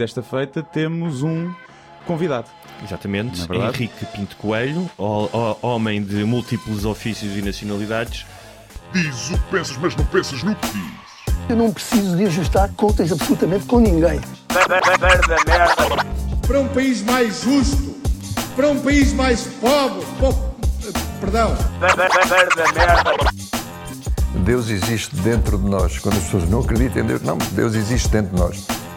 desta feita temos um convidado. Exatamente, é? Henrique Pinto Coelho, ho- ho- homem de múltiplos ofícios e nacionalidades. Diz o que pensas, mas não pensas no que dizes. Eu não preciso de ajustar contas absolutamente com ninguém. para um país mais justo, para um país mais pobre, po- perdão, Deus existe dentro de nós. Quando as pessoas não acreditam em Deus, não, Deus existe dentro de nós.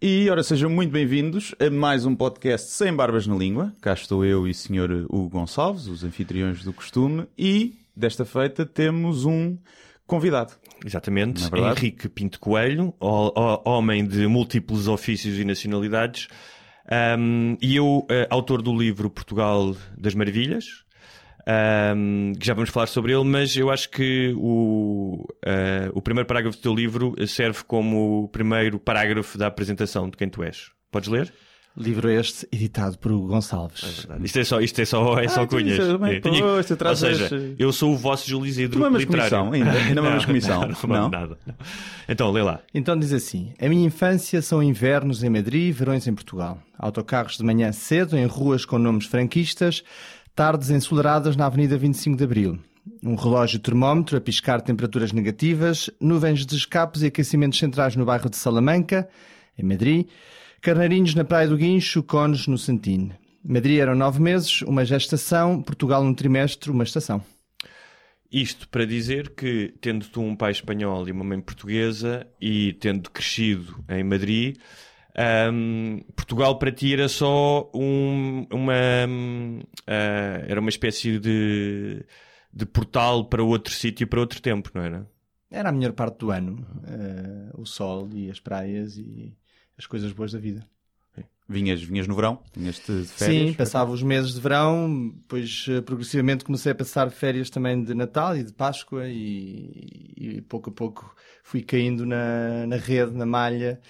E ora, sejam muito bem-vindos a mais um podcast Sem Barbas na Língua. Cá estou eu e o Sr. Hugo Gonçalves, os anfitriões do costume, e desta feita temos um convidado. Exatamente, é? Henrique Pinto Coelho, ho- ho- homem de múltiplos ofícios e nacionalidades. Ahm, e eu, eh, autor do livro Portugal das Maravilhas, ahm, que já vamos falar sobre ele, mas eu acho que o, eh, o primeiro parágrafo do teu livro serve como o primeiro parágrafo da apresentação de quem tu és. Podes ler? Livro este editado por Hugo Gonçalves. Isto é só, isto é só, é só Ah, tu cunhas. bem, É, tinha- pois, tu Ou seja, eu sou o vosso Júlio Isidro Tu mamas literário. comissão ainda? Ainda mamas comissão? Não, não, Não? nada. não. Então, lê lá. Então diz assim: A minha infância são invernos em Madrid e verões em Portugal. Autocarros de manhã cedo em ruas com nomes franquistas, tardes ensolaradas na Avenida 25 de Abril. Um relógio termómetro a piscar temperaturas negativas, nuvens de escapes e aquecimentos centrais no bairro de Salamanca, em Madrid, carneirinhos na Praia do Guincho, cones no Santino. Madrid eram nove meses, uma gestação, Portugal um trimestre, uma estação. Isto para dizer que, tendo tu um pai espanhol e uma mãe portuguesa e tendo crescido em Madrid, ahm, Portugal para ti era só um- uma, hum, ah, era uma espécie de, de portal para outro sítio, para outro tempo, não era? Era a melhor parte do ano, eh, o sol e as praias e as coisas boas da vida. Vinhas, vinhas no verão? Vinhas de férias? Sim, passava os meses de verão, depois eh, progressivamente comecei a passar férias também de Natal e de Páscoa e, e pouco a pouco fui caindo na, na rede, na malha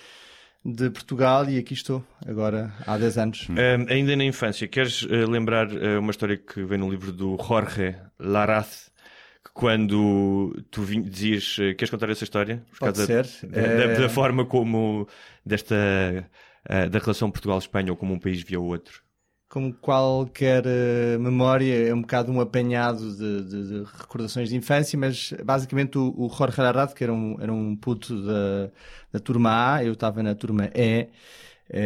de Portugal e aqui estou, agora há 10 anos. Ahm, ainda na infância, queres eh, lembrar eh, uma história que vem no livro do Jorge Laraz, que quando tu dizias, eh, queres contar essa história? Por Pode causa ser. Da, Eh, da- da forma como, desta, da relação Portugal-Espanha ou como um país via o outro. Como qualquer eh, memória, é um bocado um apanhado de, de- de recordações de infância, mas basicamente o, o Jorge Arrad, que era um, era um puto da, da turma A, eu estava na turma E. E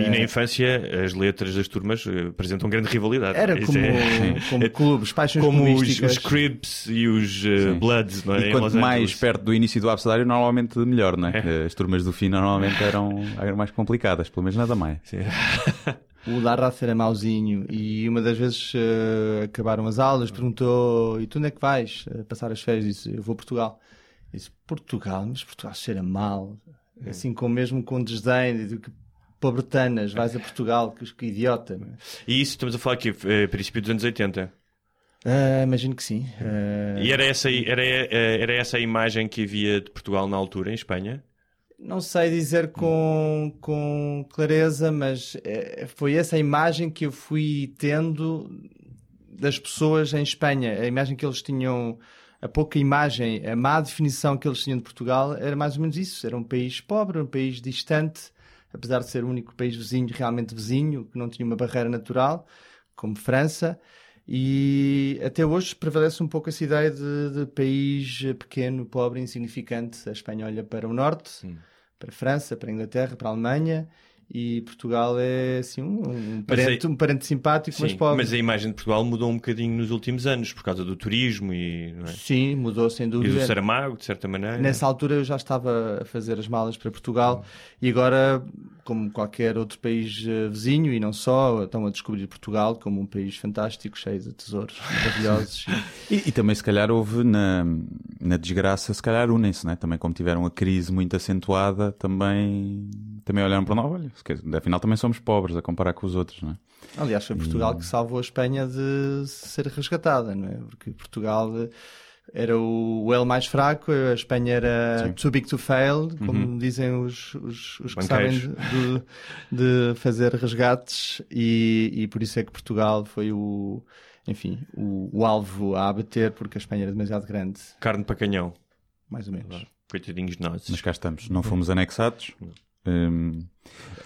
era- na infância, as letras das turmas eh, apresentam grande rivalidade. Era Isso como, é- como é clubes, paixões como os, os Crips e os Sim. Bloods, não é? E quanto mais perto do início do abecedário, normalmente melhor, não é? As turmas do fim normalmente eram, eram mais complicadas, pelo menos nada mais. O Larraz era mauzinho e uma das vezes eh, acabaram as aulas, perguntou: E tu onde é que vais eh, passar as férias? Disse: Eu vou a Portugal. Disse: Portugal? Mas Portugal cheira mal. Assim, com, mesmo com desdém, de que pobretanas, vais a Portugal, que, que idiota. é? E isso estamos a falar aqui, eh, princípio dos anos 80. Ah, imagino que sim. Ah, E era essa, era, era essa a imagem que havia de Portugal na altura, em Espanha? Não sei dizer com, com clareza, mas eh, foi essa a imagem que eu fui tendo das pessoas em Espanha. A imagem que eles tinham, a pouca imagem, a má definição que eles tinham de Portugal era mais ou menos isso. Era um país pobre, um país distante, apesar de ser o único país vizinho, realmente vizinho, que não tinha uma barreira natural, como França. E até hoje prevalece um pouco essa ideia de, de país pequeno, pobre, insignificante. A Espanha olha para o norte, para a França, para a Inglaterra, para a Alemanha, e Portugal é assim um, um parente, um parente simpático, mas Sim, pobre. mas a imagem de Portugal mudou um bocadinho nos últimos anos, por causa do turismo e, não é? Sim, mudou sem e dúvida. do Saramago, de certa maneira. Nessa altura eu já estava a fazer as malas para Portugal e agora, como qualquer outro país eh, vizinho e não só, estão a descobrir Portugal como um país fantástico, cheio de tesouros maravilhosos. E, e também, se calhar, houve na, na desgraça, se calhar unem-se, né? Também, como tiveram a crise muito acentuada, também, também olharam para nós, olha, afinal também somos pobres a comparar com os outros, não é? Aliás, foi Portugal que salvou a Espanha de ser resgatada, não é? Porque Portugal eh, era o, o L mais fraco, a Espanha era Sim. too big to fail, como dizem os, os, os que Banqueiros. sabem de, de fazer resgates, e, e por isso é que Portugal foi o, enfim, o, o alvo a abater, porque a Espanha era demasiado grande, Carne para canhão. mais ou menos. Coitadinhos de nós. Mas cá estamos, não fomos anexados. Hum,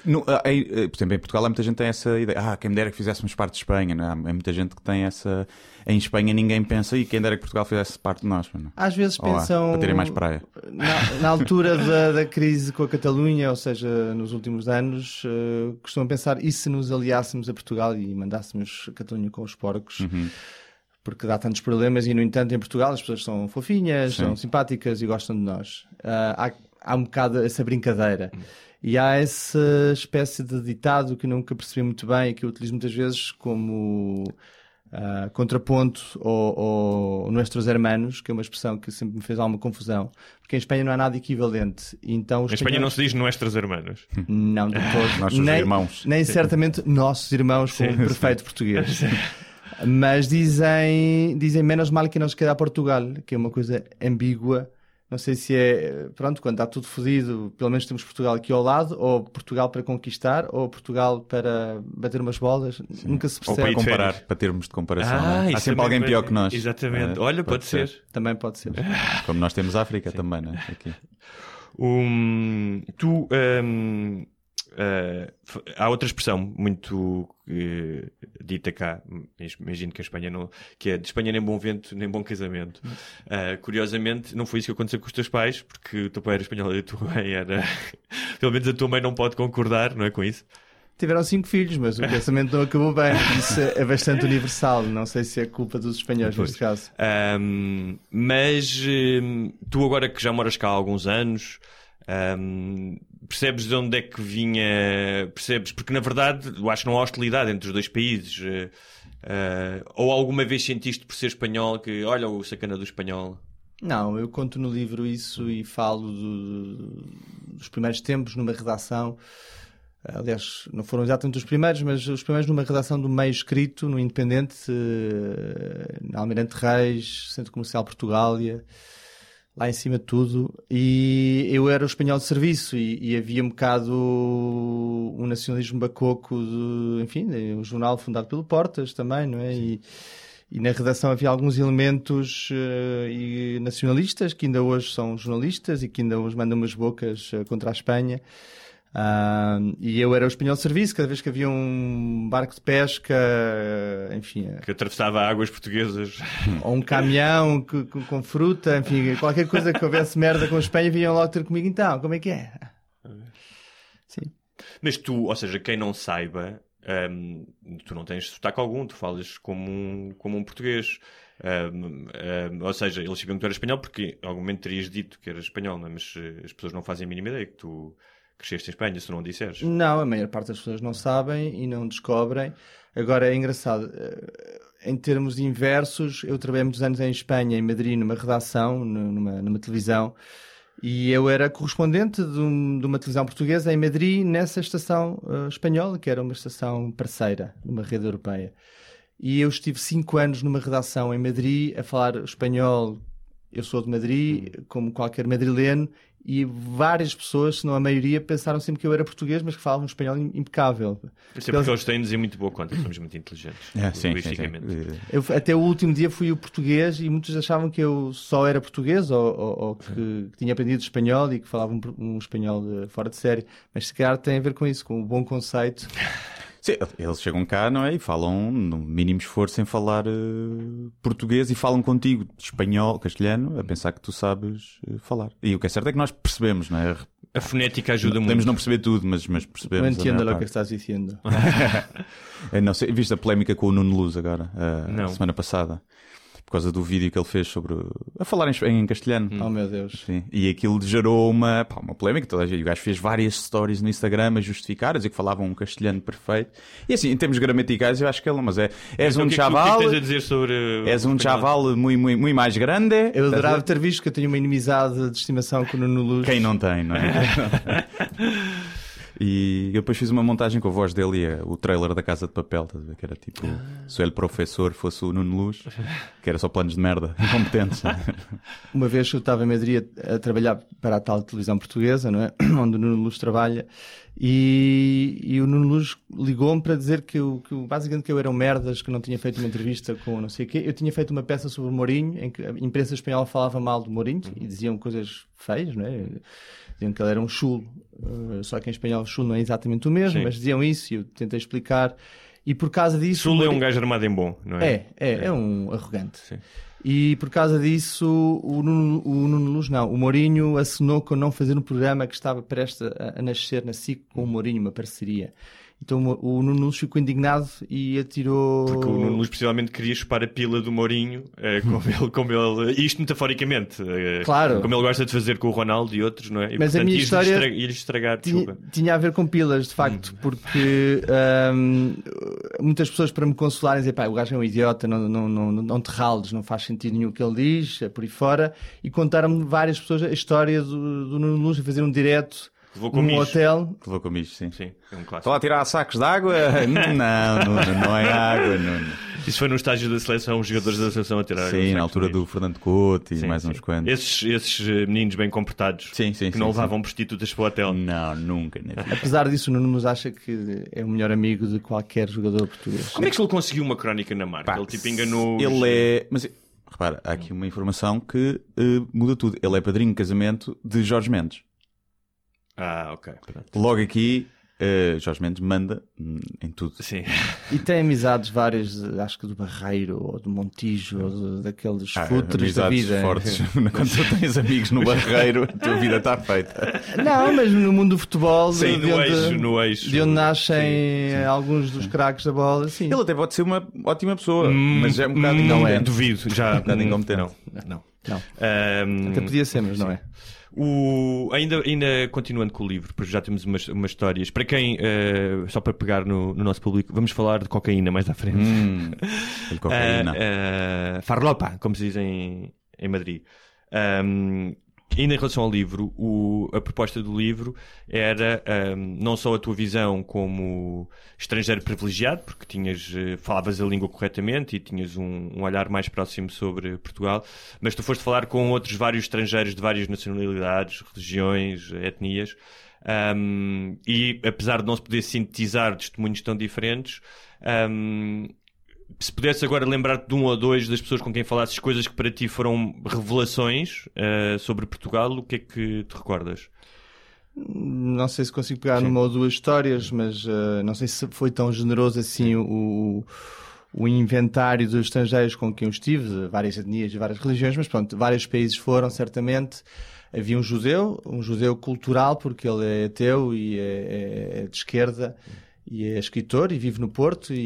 no- ah, aí, eh, por exemplo, em Portugal há muita gente que tem essa ideia. Ah, quem me dera que fizéssemos parte de Espanha. Não? é? Há muita gente que tem essa. Em Espanha ninguém pensa, e quem dera que Portugal fizesse parte de nós. Não? Às vezes Ou lá, pensam. para terem mais praia. Na, na altura da, da crise com a Catalunha, ou seja, nos últimos anos, eh, costumam pensar e se nos aliássemos a Portugal e mandássemos a Catalunha com os porcos? Uhum. Porque dá tantos problemas e, no entanto, em Portugal as pessoas são fofinhas, Sim. são simpáticas e gostam de nós. Ah, há, há um bocado essa brincadeira. E há essa espécie de ditado que nunca percebi muito bem e que eu utilizo muitas vezes como ah, contraponto ao, ao Nuestros Hermanos, que é uma expressão que sempre me fez alguma confusão, porque em Espanha não há nada equivalente. Então, Em Espanha não se diz nuestras irmãs. Não, de todos. Nossos nem, irmãos. Nem certamente nossos irmãos com Sim, perfeito português. Mas dizem, dizem menos mal que nos queda Portugal, que é uma coisa ambígua. Não sei se é, pronto, quando está tudo fodido, pelo menos temos Portugal aqui ao lado, ou Portugal para conquistar, ou Portugal para bater umas bolas. Nunca se Ou para percebe. comparar, para termos de comparação. não é? Há isso sempre também alguém pode- pior que nós. Exatamente. É, Olha, pode, ser. Também pode ser. Como nós temos África também, não é? Aqui. Um, tu. um, uh, f- há outra expressão muito eh, dita cá, imagino que a Espanha não. que é de Espanha nem bom vento, nem bom casamento. Uh, curiosamente, não foi isso que aconteceu com os teus pais, porque o teu pai era espanhol e a tua mãe era. Pelo menos a tua mãe não pode concordar, não é com isso? Tiveram cinco filhos, mas o pensamento não acabou bem. Isso é bastante universal. Não sei se é culpa dos espanhóis Pois. neste caso. Um, mas tu agora que já moras cá há alguns anos, um, percebes de onde é que vinha, percebes? Porque na verdade eu acho que não há hostilidade entre os dois países. uh, ou alguma vez sentiste por ser espanhol que, olha o sacana do espanhol? Não, eu conto no livro isso e falo do- dos primeiros tempos numa redação. Aliás, não foram exatamente os primeiros, mas os primeiros numa redação do meio escrito, no Independente, eh, na Almirante Reis, Centro Comercial Portugália, lá em cima de tudo. E eu era o espanhol de serviço e, e havia um bocado um nacionalismo bacoco, de, enfim, um jornal fundado pelo Portas também, não é? E, e na redação havia alguns elementos e nacionalistas que ainda hoje são jornalistas e que ainda hoje mandam umas bocas eh, contra a Espanha. Ah, e eu era o espanhol de serviço, cada vez que havia um barco de pesca, enfim, eh, Que atravessava águas portuguesas. ou um caminhão que- que- com fruta, enfim, qualquer coisa que houvesse merda com a Espanha, vinham logo ter comigo, então, como é que é? Sim. Mas tu, ou seja, quem não saiba, hum, tu não tens sotaque algum, tu falas como um, como um português. Hum, hum, ou seja, eles sabiam que tu eras espanhol porque em algum momento terias dito que eras espanhol, é? mas eh, as pessoas não fazem a mínima ideia que tu cresceste em Espanha, se não disseres. Não, a maior parte das pessoas não sabem e não descobrem. Agora é engraçado, eh, em termos inversos, eu trabalhei muitos anos em Espanha, em Madrid, numa redação, nu- numa, numa televisão, e eu era correspondente de, um- de uma televisão portuguesa em Madrid, nessa estação eh, espanhola, que era uma estação parceira, numa rede europeia. E eu estive cinco anos numa redação em Madrid a falar espanhol. Eu sou de Madrid, como qualquer madrileno, e várias pessoas, se não a maioria, pensaram sempre que eu era português, mas que falavam espanhol im- impecável. Isso é porque eles têm-nos em muito boa conta, somos muito inteligentes. É, sim, sim, sim. linguisticamente. Eu, até o último dia fui o português e muitos achavam que eu só era português ou, ou- ou que, que tinha aprendido espanhol e que falava um, um espanhol de- fora de série. Mas se calhar tem a ver com isso, com o bom conceito. Sim, eles chegam cá, não é? E falam, no mínimo esforço, em falar eh, português e falam contigo espanhol, castelhano, a pensar que tu sabes eh, falar. E o que é certo é que nós percebemos, não é? A fonética ajuda Podemos muito. não perceber tudo, mas, mas percebemos. não entendo o que estás dizendo. Não sei, viste a polémica com o Nuno Luz agora, eh, Não. semana passada, por causa do vídeo que ele fez sobre. a falar em, em castelhano. Oh meu Deus. Sim. E aquilo gerou uma, pá, uma polémica. Toda a gente, o gajo fez várias stories no Instagram a justificar, a dizer que falavam um castelhano perfeito. E assim, em termos gramaticais, eu acho que ele, mas é. És Então, um que é que que é chaval. que tens a dizer sobre. uh, És um chaval muito, muito, muito mais grande. Eu adorava ter visto que eu tenho uma inimizade de estimação com o Nuno Luz. Quem não tem, não é? E eu depois fiz uma montagem com a voz dele e o trailer da Casa de Papel? Que era tipo, se ele professor fosse o Nuno Luz, que era só planos de merda, incompetentes. Uma vez eu estava em Madrid a, trabalhar para a tal televisão portuguesa, não é? Onde o Nuno Luz trabalha. E, e o Nuno Luz ligou-me para dizer que, eu, que basicamente que eu era um merdas, que não tinha feito uma entrevista com não sei o quê. Eu tinha feito uma peça sobre o Mourinho, em que a imprensa espanhola falava mal do Mourinho e diziam coisas feias, não é? Diziam que ele era um chulo. Uh, só que em espanhol chulo não é exatamente o mesmo, Sim. mas diziam isso e eu tentei explicar. E por causa disso... Sul o é um gajo armado em bom, não é? é, é, é um arrogante. Sim. E por causa disso, o Nuno, o Nuno Luz não. O Mourinho assinou com não fazer um programa que estava prestes a, a nascer na SIC com o Mourinho, uma parceria. Então o Nuno Luz ficou indignado e atirou. Porque o Nuno Luz possivelmente queria chupar a pila do Mourinho, eh, como, ele, como ele. Isto metaforicamente. eh, Claro. Como ele gosta de fazer com o Ronaldo e outros, não é? E, Mas a portanto, minha ia-lhe história estra- ia-lhe estragar, tinha, desculpa. tinha a ver com pilas, de facto, porque ahm, muitas pessoas para me consolarem dizem, pá, o gajo é um idiota, não, não, não, não te rales, não faz sentido nenhum o que ele diz, é por aí fora, e contaram-me várias pessoas a história do, do Nuno Luz a fazer um direto Levou com num hotel. Levou com isto, sim. Sim, é um Estão a tirar sacos de água? Não, Nuno, não é água, Nuno. Isso foi no estágio da seleção, os jogadores da seleção a tirar. Sim, na altura do Fernando Couto e Sim, mais sim. uns quantos. Esses, esses eh, meninos bem comportados Sim, sim, que sim, não sim. levavam prostitutas para o hotel. Não, nunca. Apesar disso, o Nuno nos acha que é o melhor amigo de qualquer jogador português. Como é que ele conseguiu uma crónica na marca? Pá, ele tipo enganou. os- Ele é. Mas repara, há aqui uma informação que eh, muda tudo. Ele é padrinho de casamento de Jorge Mendes. Ah, ok. pronto. Logo aqui, eh, Jorge Mendes manda hum, em tudo. Sim. E tem amizades várias, eh, acho que do Barreiro, ou do Montijo, ou de- daqueles Ah, futres da amizades vida. fortes. Quando tu tens amigos no barreiro, a tua vida está feita. Não, mas no mundo do futebol, Sim, de, no onde, eixo, no eixo. de onde nascem Sim, sim. alguns dos craques da bola, sim. Ele até pode ser uma ótima pessoa, Hum, mas é um bocado hum, incompetente. Duvido, já. Um bocado incompetente. Não, não. Não, Ahm, até podia ser, mas não é. O, ainda, ainda continuando com o livro, porque já temos umas, umas histórias. Para quem, eh, só para pegar no, no nosso público, vamos falar de cocaína mais à frente. Hum, cocaína. Ah, ah, farlopa, como se diz em, em Madrid. Ahm, ainda em relação ao livro, o- a proposta do livro era ahm, não só a tua visão como estrangeiro privilegiado, porque tinhas, eh, falavas a língua corretamente e tinhas um, um olhar mais próximo sobre Portugal, mas tu foste falar com outros vários estrangeiros de várias nacionalidades, religiões, etnias. Ahm, e apesar de não se poder sintetizar testemunhos tão diferentes, ahm, se pudesse agora lembrar-te de um ou dois das pessoas com quem falasses coisas que para ti foram revelações eh, sobre Portugal, o que é que te recordas? Não sei se consigo pegar Sim. numa ou duas histórias, mas eh, não sei se foi tão generoso assim o, o inventário dos estrangeiros com quem eu estive, de várias etnias e várias religiões, mas pronto, vários países foram, certamente. Havia um judeu, um judeu cultural, porque ele é ateu e é, é de esquerda e é escritor e vive no Porto e,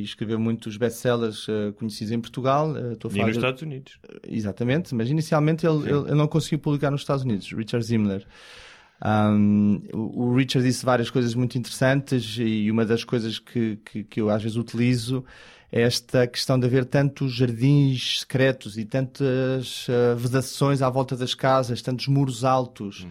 e escreveu muitos best-sellers eh, conhecidos em Portugal. Eh, estou a E nos de- Estados Unidos. Exatamente, mas inicialmente ele, ele, ele não conseguiu publicar nos Estados Unidos, Richard Zimmler. Um, o Richard disse várias coisas muito interessantes e uma das coisas que, que, que eu às vezes utilizo é esta questão de haver tantos jardins secretos e tantas ah, vedações à volta das casas, tantos muros altos.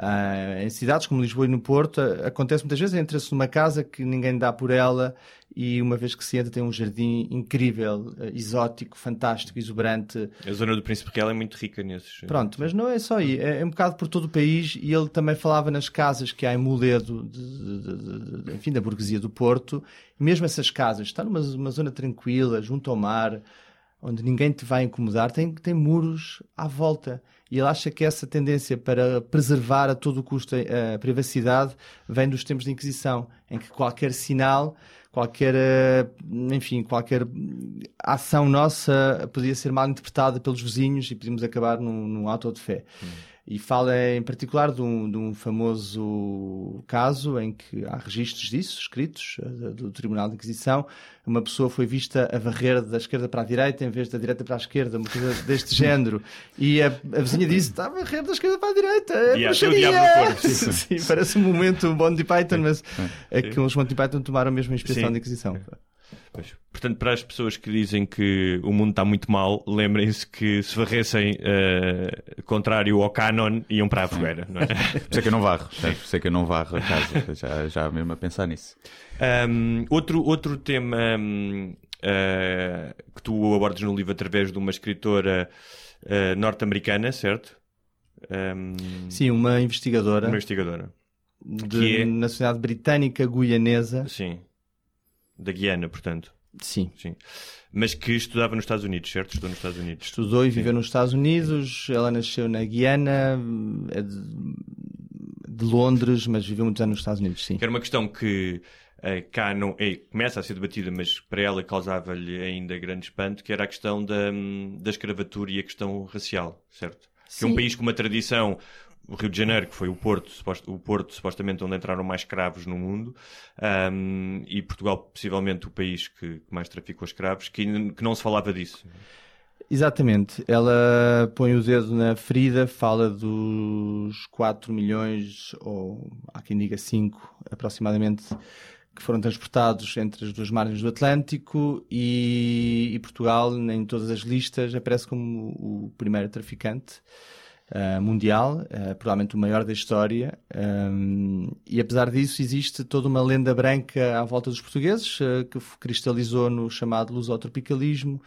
Ah, em cidades como Lisboa e no Porto, acontece muitas vezes, entra-se numa casa que ninguém dá por ela e uma vez que se entra tem um jardim incrível, ah, exótico, fantástico, exuberante. A zona do Príncipe Real é muito rica nesses. Pronto, mas não é só aí, é, é um bocado por todo o país e ele também falava nas casas que há em Moledo, de, de- de- de- enfim, da burguesia do Porto, e mesmo essas casas, está numa uma zona tranquila, junto ao mar, onde ninguém te vai incomodar, tem, tem muros à volta. E ele acha que essa tendência para preservar a todo custo a, a privacidade vem dos tempos de Inquisição, em que qualquer sinal, qualquer, eh, enfim, qualquer ação nossa podia ser mal interpretada pelos vizinhos e podíamos acabar num, num auto de fé. E fala em particular de um, de um famoso caso em que há registros disso, escritos, eh, do Tribunal de Inquisição. Uma pessoa foi vista a varrer da esquerda para a direita em vez da direita para a esquerda, uma coisa deste género. E a, a vizinha disse: está a varrer da esquerda para a direita, é E tem o bruxaria!" diabo no corpo. Sim, Sim, parece um momento Monty Python, mas é que os Monty Python tomaram mesmo a inspiração Sim. da Inquisição. Pois. Portanto, para as pessoas que dizem que o mundo está muito mal, lembrem-se que se varressem uh, contrário ao canon, iam para a fogueira, não é? Por isso é que eu não varro, por isso é que eu não varro a casa, já, já mesmo a pensar nisso. Um, outro, outro tema um, uh, que tu abordas no livro através de uma escritora uh, norte-americana, certo? Um, Sim, uma investigadora. Uma investigadora. De é... nacionalidade britânica guianesa. Sim. Da Guiana, portanto. Sim. Sim. Mas que estudava nos Estados Unidos, certo? Estudou nos Estados Unidos. Estudou e viveu nos Estados Unidos. Ela nasceu na Guiana, é de, de, Londres, mas viveu muitos anos nos Estados Unidos, sim. Que era uma questão que uh, cá não, é, começa a ser debatida, mas para ela causava-lhe ainda grande espanto, que era a questão da, da escravatura e a questão racial, certo? Sim. Que é um país com uma tradição o Rio de Janeiro, que foi o porto, o porto supostamente onde entraram mais escravos no mundo, um, e Portugal, possivelmente, o país que, mais traficou escravos, que, que não se falava disso. Exatamente. Ela põe o dedo na ferida, fala dos 4 milhões, ou há quem diga 5 aproximadamente, que foram transportados entre as duas margens do Atlântico e, e Portugal, em todas as listas, aparece como o primeiro traficante uh, mundial, uh, provavelmente o maior da história. Um, e apesar disso, existe toda uma lenda branca à volta dos portugueses, uh, que cristalizou no chamado lusotropicalismo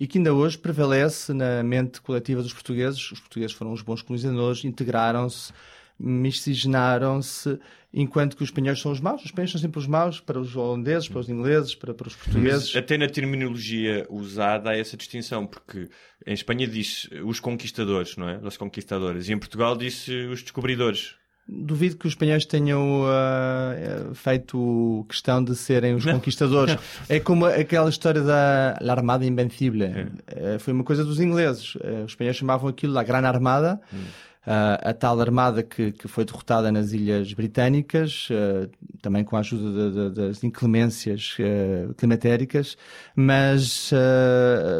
e que ainda hoje prevalece na mente coletiva dos portugueses. Os portugueses foram os bons colonizadores, integraram-se miscigenaram-se, enquanto que os espanhóis são os maus. Os espanhóis são sempre os maus para os holandeses, para os ingleses, para, para os portugueses. Até na terminologia usada há essa distinção, porque em Espanha diz os conquistadores, não é? Os conquistadores. E em Portugal diz os descobridores. Duvido que os espanhóis tenham uh, feito questão de serem os conquistadores. é como aquela história da Armada Invencível. É. Uh, foi uma coisa dos ingleses. Uh, os espanhóis chamavam aquilo a Gran Armada. Hum a tal armada que, que foi derrotada nas Ilhas Britânicas, uh, também com a ajuda de, de, das inclemências uh, climatéricas, mas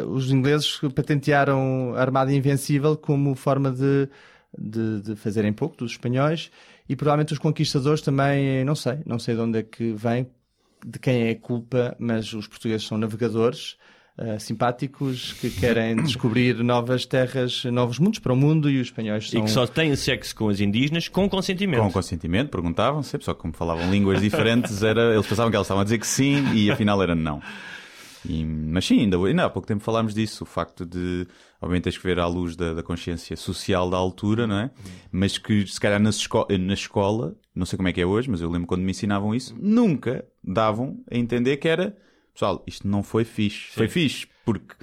os ingleses patentearam a armada invencível como forma de, de, de, fazerem pouco dos espanhóis e provavelmente os conquistadores também, não sei, não sei de onde é que vem, de quem é a culpa, mas os portugueses são navegadores uh, simpáticos que querem descobrir novas terras, novos mundos para o mundo e os espanhóis são... E que só têm sexo com as indígenas com consentimento. Com consentimento, perguntavam sempre, só que como falavam línguas diferentes, era, eles pensavam que elas estavam a dizer que sim e afinal era não. E, mas sim, ainda, ainda há pouco tempo falámos disso, o facto de, obviamente, tens que ver à luz da, da consciência social da altura, não é? Mas que, se calhar, na, esco na escola, não sei como é que é hoje, mas eu lembro quando me ensinavam isso, nunca davam a entender que era pessoal, isto não foi fixe. Sim. Foi fixe porque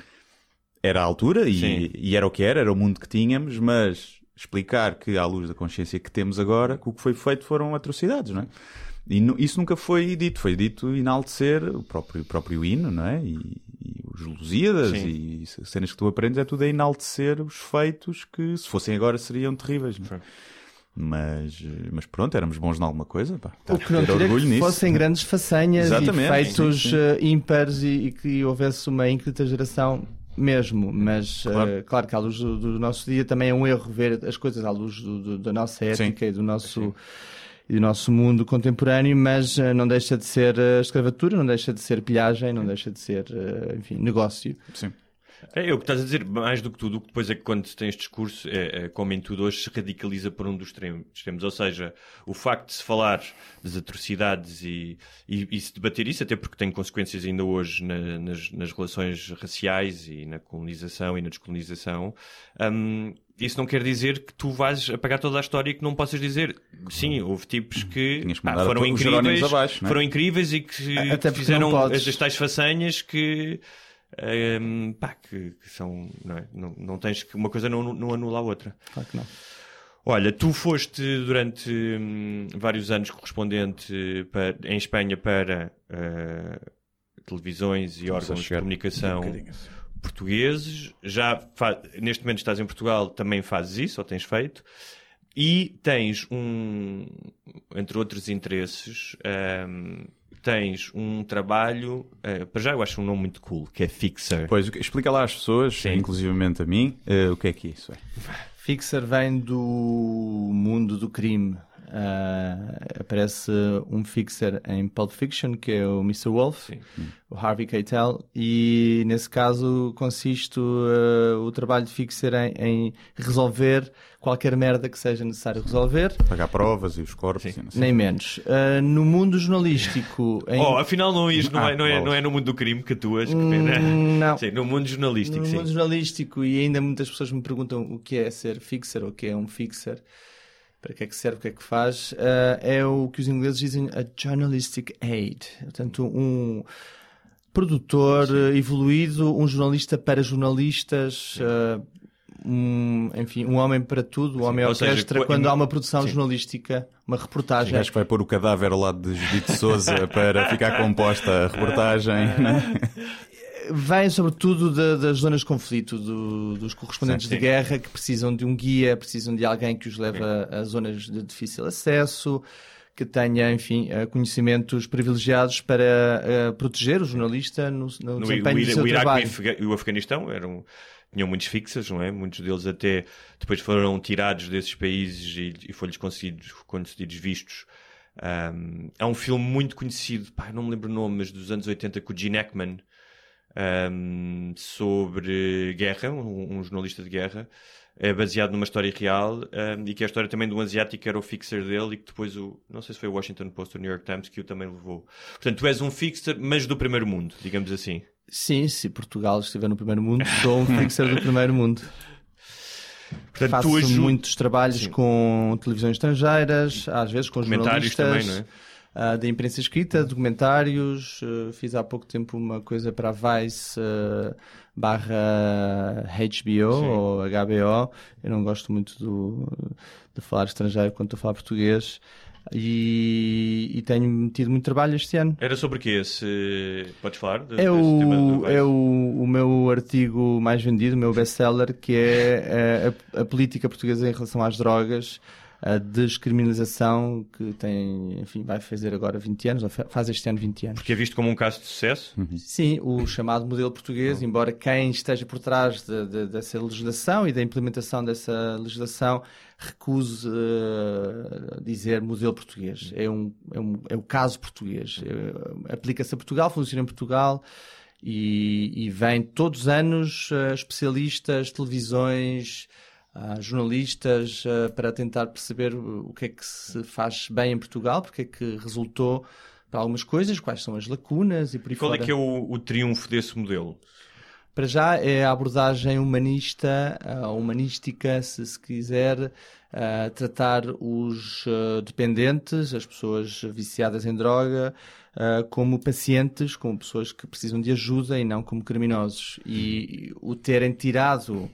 era a altura e, e, era o que era, era o mundo que tínhamos, mas explicar que, à luz da consciência que temos agora, que o que foi feito foram atrocidades, não é? E isso nunca foi dito, foi dito enaltecer o próprio, o próprio hino, não é? E, e os Lusíadas Sim. e cenas que tu aprendes, é tudo a enaltecer os feitos que, se fossem agora, seriam terríveis. Não é? Mas, mas pronto, éramos bons em alguma coisa. Pá. O que não queria que nisso. fossem grandes façanhas Exatamente. e feitos sim, sim. Uh, ímpares e, e, que houvesse uma ínclita geração mesmo. Mas, claro, uh, claro que à luz do, do, nosso dia também é um erro ver as coisas à luz do, do, da nossa ética sim. e do nosso... E do nosso mundo contemporâneo, mas uh, não deixa de ser escravatura, não deixa de ser pilhagem, não deixa de ser, enfim, negócio. Sim. É, é, o que estás a dizer, mais do que tudo, o que depois é que quando se tem este discurso, é, é, como em tudo hoje, se radicaliza por um dos extremos. Ou seja, o facto de se falar das atrocidades e, e, e se debater isso, até porque tem consequências ainda hoje na, nas, nas, relações raciais e na colonização e na descolonização, um, isso não quer dizer que tu vais apagar toda a história e que não possas dizer sim, houve tipos que ah, foram incríveis, abaixo, é? foram incríveis e que Até fizeram as tais façanhas que um, pá, que, que, são. Não, é? não, não, tens que. Uma coisa não, não anula a outra. Claro que não. Olha, tu foste durante hum, vários anos correspondente para, em Espanha para uh, televisões e órgãos de comunicação um portugueses. Já neste momento estás em Portugal, também fazes isso, ou tens feito. E tens um, entre outros interesses, um, tens um trabalho, uh, para já eu acho um nome muito cool, que é Fixer. Pois, explica lá às pessoas, Sim. inclusivamente a mim, uh, o que é que é isso é. Fixer vem do mundo do crime. Uh, aparece um fixer em Pulp Fiction, que é o Mr. Wolf, o Harvey Keitel, e nesse caso consiste uh, o trabalho de fixer em, em, resolver qualquer merda que seja necessário resolver. Pagar provas e os corpos. E Nem menos. Uh, no mundo jornalístico. Em... Oh, afinal não, ias, não, ah, é, não, é, não é no mundo do crime que atuas, que pena. Hum, não. Sim, no mundo jornalístico. No sim. mundo jornalístico, e ainda muitas pessoas me perguntam o que é ser fixer ou o que é um fixer para que é que serve, o que é que faz, uh, é o que os ingleses dizem a journalistic aid. Portanto, um produtor Sim. evoluído, um jornalista para jornalistas, uh, um, enfim, um homem para tudo, um homem Sim, orquestra, seja, quando há uma produção Sim. jornalística, uma reportagem. Sim, acho que vai pôr o cadáver ao lado de Judite Souza para ficar composta a reportagem. Né? vêm sobretudo de, das zonas de conflito, do, dos correspondentes sim, sim. de guerra que precisam de um guia, precisam de alguém que os leve a, a, zonas de difícil acesso, que tenha, enfim, eh, conhecimentos privilegiados para uh, proteger o jornalista no, no, no desempenho o, do seu o Iraque trabalho. e o Afeganistão eram tinham muitos fixas, não é? Muitos deles até depois foram tirados desses países e, e foi-lhes concedidos, concedidos vistos. Um, há um filme muito conhecido, pá, não me lembro o nome, mas dos anos 80 com o Gene Hackman, um, sobre guerra, um, um, jornalista de guerra, é baseado numa história real um, e que é a história também de um asiático que era o fixer dele e que depois o, não sei se foi o Washington Post ou o New York Times que o também levou. Portanto, tu és um fixer, mas do primeiro mundo, digamos assim. Sim, se Portugal estiver no primeiro mundo, sou um fixer do primeiro mundo. Portanto, Faço ajud... muitos trabalhos Sim. com televisões estrangeiras, às vezes com jornalistas. Também, não é? Uh, da imprensa escrita, documentários. Uh, fiz há pouco tempo uma coisa para a Vice uh, barra HBO Sim. ou HBO. Eu não gosto muito do, de falar estrangeiro quando estou a falar português. E, e, tenho tido muito trabalho este ano. Era sobre o que esse? Podes falar? De, é o, é o, o meu artigo mais vendido, o meu best-seller, que é a, a, política portuguesa em relação às drogas a descriminalização que tem, enfim, vai fazer agora 20 anos, ou faz este ano 20 anos. Porque é visto como um caso de sucesso? Uhum. Sim, o chamado modelo português, uhum. embora quem esteja por trás de, de, dessa legislação e da implementação dessa legislação recuse uh, dizer modelo português. É, um, é, um, é o caso português. É, Aplica-se a Portugal, funciona em Portugal. E, e vem todos os anos uh, especialistas, televisões, a jornalistas uh, para tentar perceber o que é que se faz bem em Portugal, porque é que resultou para algumas coisas, quais são as lacunas e por aí Qual fora. é que é o, o, triunfo desse modelo? Para já é a abordagem humanista, uh, humanística, se se quiser, uh, tratar os dependentes, as pessoas viciadas em droga, como pacientes, como pessoas que precisam de ajuda e não como criminosos. E o terem tirado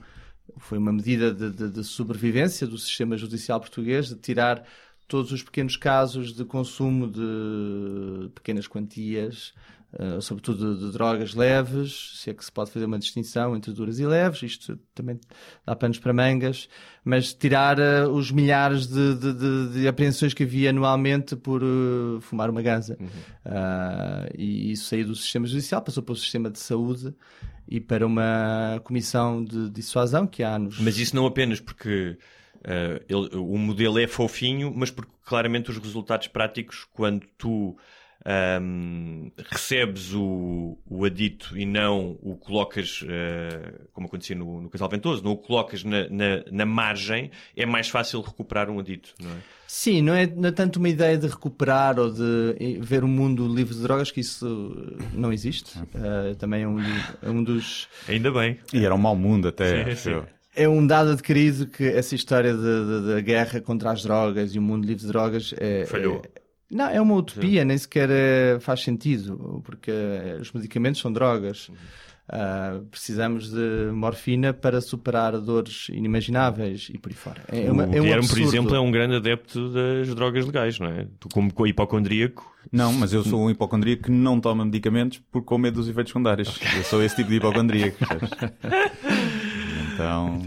foi uma medida de, de, de, sobrevivência do sistema judicial português, de tirar todos os pequenos casos de consumo de pequenas quantias, uh, sobretudo de, de, drogas leves, se é que se pode fazer uma distinção entre duras e leves, isto também dá panos para mangas, mas tirar uh, os milhares de, de, apreensões que havia anualmente por uh, fumar uma ganza. Uhum. e isso saiu do sistema judicial, passou para o sistema de saúde e para uma comissão de dissuasão que há nos. Mas isso não apenas porque ele, o modelo é fofinho, mas porque claramente os resultados práticos, quando tu um, recebes o, o adito e não o colocas, uh, como acontecia no, no Casal Ventoso, não o colocas na, na, na, margem, é mais fácil recuperar um adito, não é? Sim, não é, não é tanto uma ideia de recuperar ou de ver um mundo livre de drogas, que isso não existe. Uh, também é um, é um dos. Ainda bem. E era um mau mundo até. Sim, sim. É um dado adquirido que essa história da guerra contra as drogas e o mundo livre de drogas é, Falhou. É, não, é uma utopia, Sim. nem sequer é, faz sentido, porque eh, os medicamentos são drogas. Uh, precisamos de morfina para superar dores inimagináveis e por aí fora. É uma, o é um Guilherme, por exemplo, é um grande adepto das drogas legais, não é? Tu, como hipocondríaco. Não, mas eu sou um hipocondríaco que não toma medicamentos por com medo dos efeitos secundários. Okay. Eu sou esse tipo de hipocondríaco. então.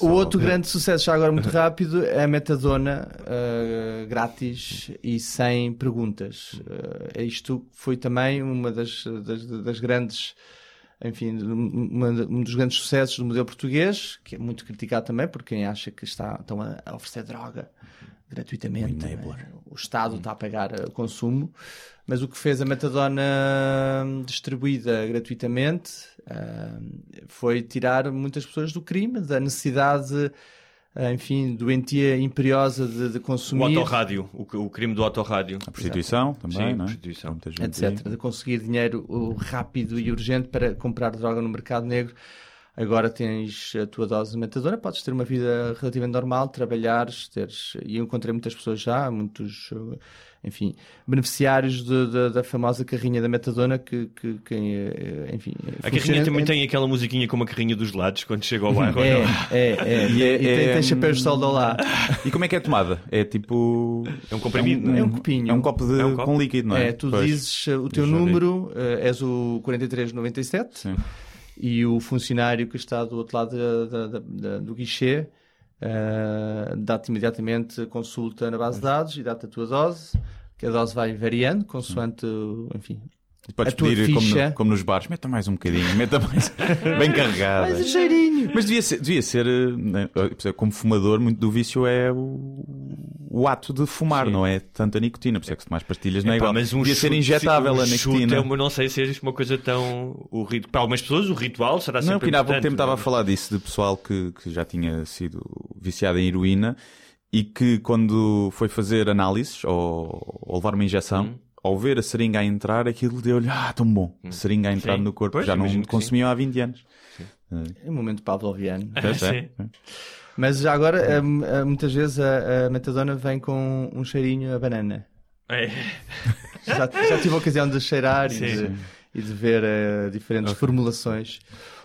O outro grande sucesso, já agora muito rápido, é a metadona uh, grátis e sem perguntas. Uh, isto foi também uma das, das, das grandes enfim, um dos grandes sucessos do modelo português, que é muito criticado também por quem acha que está, estão a, oferecer droga gratuitamente. É? enabler. O Estado está a pagar eh, o consumo, mas o que fez a metadona hum, distribuída gratuitamente hum, foi tirar muitas pessoas do crime, da necessidade, eh, enfim, doentia imperiosa de, de O consumir. autorrádio, o, o crime do autorrádio. A prostituição também, Sim, não é? prostituição. Muita gente etc. aí. De conseguir dinheiro uh, rápido e urgente para comprar droga no mercado negro. Agora tens a tua dose de metadona, podes ter uma vida relativamente normal, trabalhares, teres... E eu encontrei muitas pessoas já, muitos, uh, enfim, beneficiários de- de- da famosa carrinha da metadona que, que, que, uh, enfim... A carrinha também tem aquela musiquinha com uma carrinha dos lados quando chega ao bairro. É, não? é, é. E, é- tem, é- tem chapéus de sol lado. E como é que é tomada? É tipo. É um comprimido, É um, é um copinho. É um copo de, É um copo. com líquido, não é? É, tu Pois. dizes uh, o teu número, uh, és o 4397 Sim. e o funcionário que está do outro lado da- da- da- da- do guichê uh, dá-te imediatamente consulta na base de dados e dá-te a tua dose, que a dose vai variando consoante, enfim, E Podes a pedir como, no- como nos bares, meta mais um bocadinho, meta mais. bem carregada. Cheirinho! Mas devia ser, devia ser eh, né, como fumador, muito do vício é o, o ato de fumar, Sim. não é tanto a nicotina. Por isso é que se tomas pastilhas não é Epá, igual. mas um devia ser chute- injetável um a nicotina. é uma- não sei se é uma coisa tão. O rit... Para algumas pessoas, o ritual será Não, sempre. porque ainda há pouco tempo estava a não é? falar disso, de pessoal que, que já tinha sido viciado em heroína e que quando foi fazer análises ou, ou levar uma injeção, Hum. ao ver a seringa a entrar, aquilo deu-lhe, ah, tão bom, a seringa a entrar Sim. no corpo, Pois, já não consumiam há 20 anos. É um momento pavloviano. É. Sim. Mas já agora, um, uh, muitas vezes a, a metadona vem com um cheirinho a banana. É. Já, já tive a ocasião de cheirar e Sim. de, e de ver uh, diferentes formulações.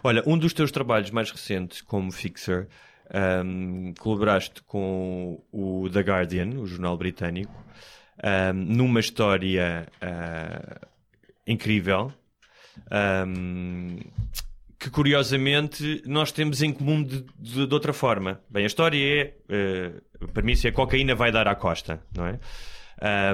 Olha, um dos teus trabalhos mais recentes como fixer, ahm, colaboraste com o The Guardian, o jornal britânico, ahm, numa história ah, incrível. ahm, que curiosamente nós temos em comum de, de- de outra forma. Bem, a história é, eh, a premissa é a cocaína vai dar à costa, não é?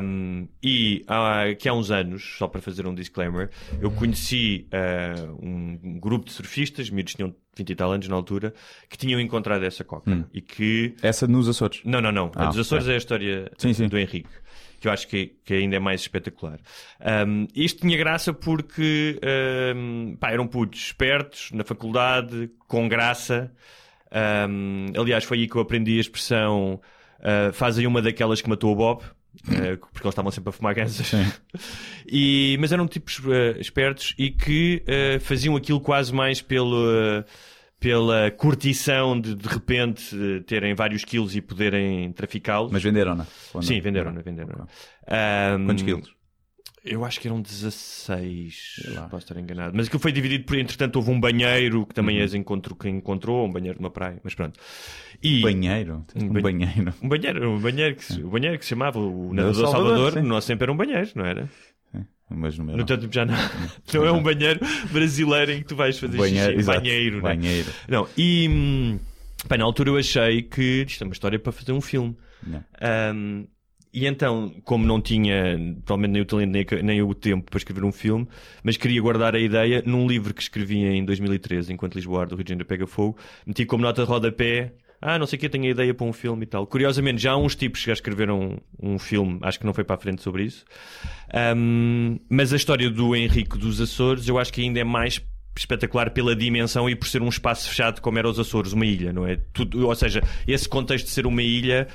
Um, e há, que há uns anos, só para fazer um disclaimer, eu conheci uh, um, grupo de surfistas, miúdos tinham 20 e tal anos na altura, que tinham encontrado essa coca. E que. Essa nos Açores. Não, não, não. Ah, a dos Açores ok. é a história Sim, sim. do Henrique. Que eu acho que, que ainda é mais espetacular. Um, isto tinha graça porque um, pá, eram putos espertos na faculdade, com graça. Um, aliás, foi aí que eu aprendi a expressão uh, faz aí uma daquelas que matou o Bob. uh, porque eles estavam sempre a fumar gansas. E, mas eram tipos uh, espertos e que faziam aquilo quase mais pelo, pela curtição de de repente uh, terem vários quilos e poderem traficá-los. Mas venderam-na? Ou não? Sim, venderam, venderam. Ok. Um, Quantos quilos? Eu acho que eram 16, lá. posso estar enganado. Mas aquilo foi dividido por, entretanto, houve um banheiro que Uhum. também és encontro, que encontrou, um banheiro numa praia, mas pronto. E, Banheiro? Um banhe- banheiro. um banheiro, um banheiro que se, o banheiro que se chamava o Nadador Salvador, Salvador, sim. no nosso tempo era um banheiro, não era? Mas no meu No teu tempo já não. Não é um banheiro brasileiro em que tu vais fazer Banheiro, xixi. banheiro, né? Banheiro. Não, e hum, pá, na altura eu achei que isto é uma história para fazer um filme. Um, e então, como não tinha provavelmente nem o talento nem, nem o tempo para escrever um filme, mas queria guardar a ideia num livro que escrevi em 2013, enquanto Lisboa do Rio de Janeiro pega fogo, meti como nota de rodapé. Ah, não sei o que, tenho a ideia para um filme e tal. Curiosamente, já há uns tipos que já escreveram um filme, acho que não foi para a frente sobre isso. Um, mas a história do Henrique dos Açores, eu acho que ainda é mais espetacular pela dimensão e por ser um espaço fechado como era os Açores, uma ilha, não é? Tudo, ou seja, esse contexto de ser uma ilha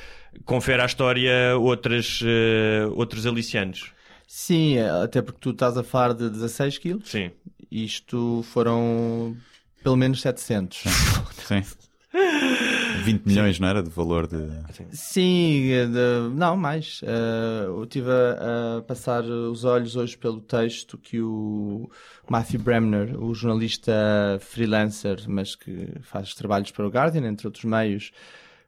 confere à história outras, eh, outros aliciantes. Sim, até porque tu estás a falar de 16 quilos. Sim. Isto foram pelo menos 700. Sim. 20 milhões, não era? De valor de. Sim, eh, de- não, mais. Eh, eu estive a, a passar os olhos hoje pelo texto que o Matthew Bremner, o jornalista freelancer, mas que faz trabalhos para o Guardian, entre outros meios,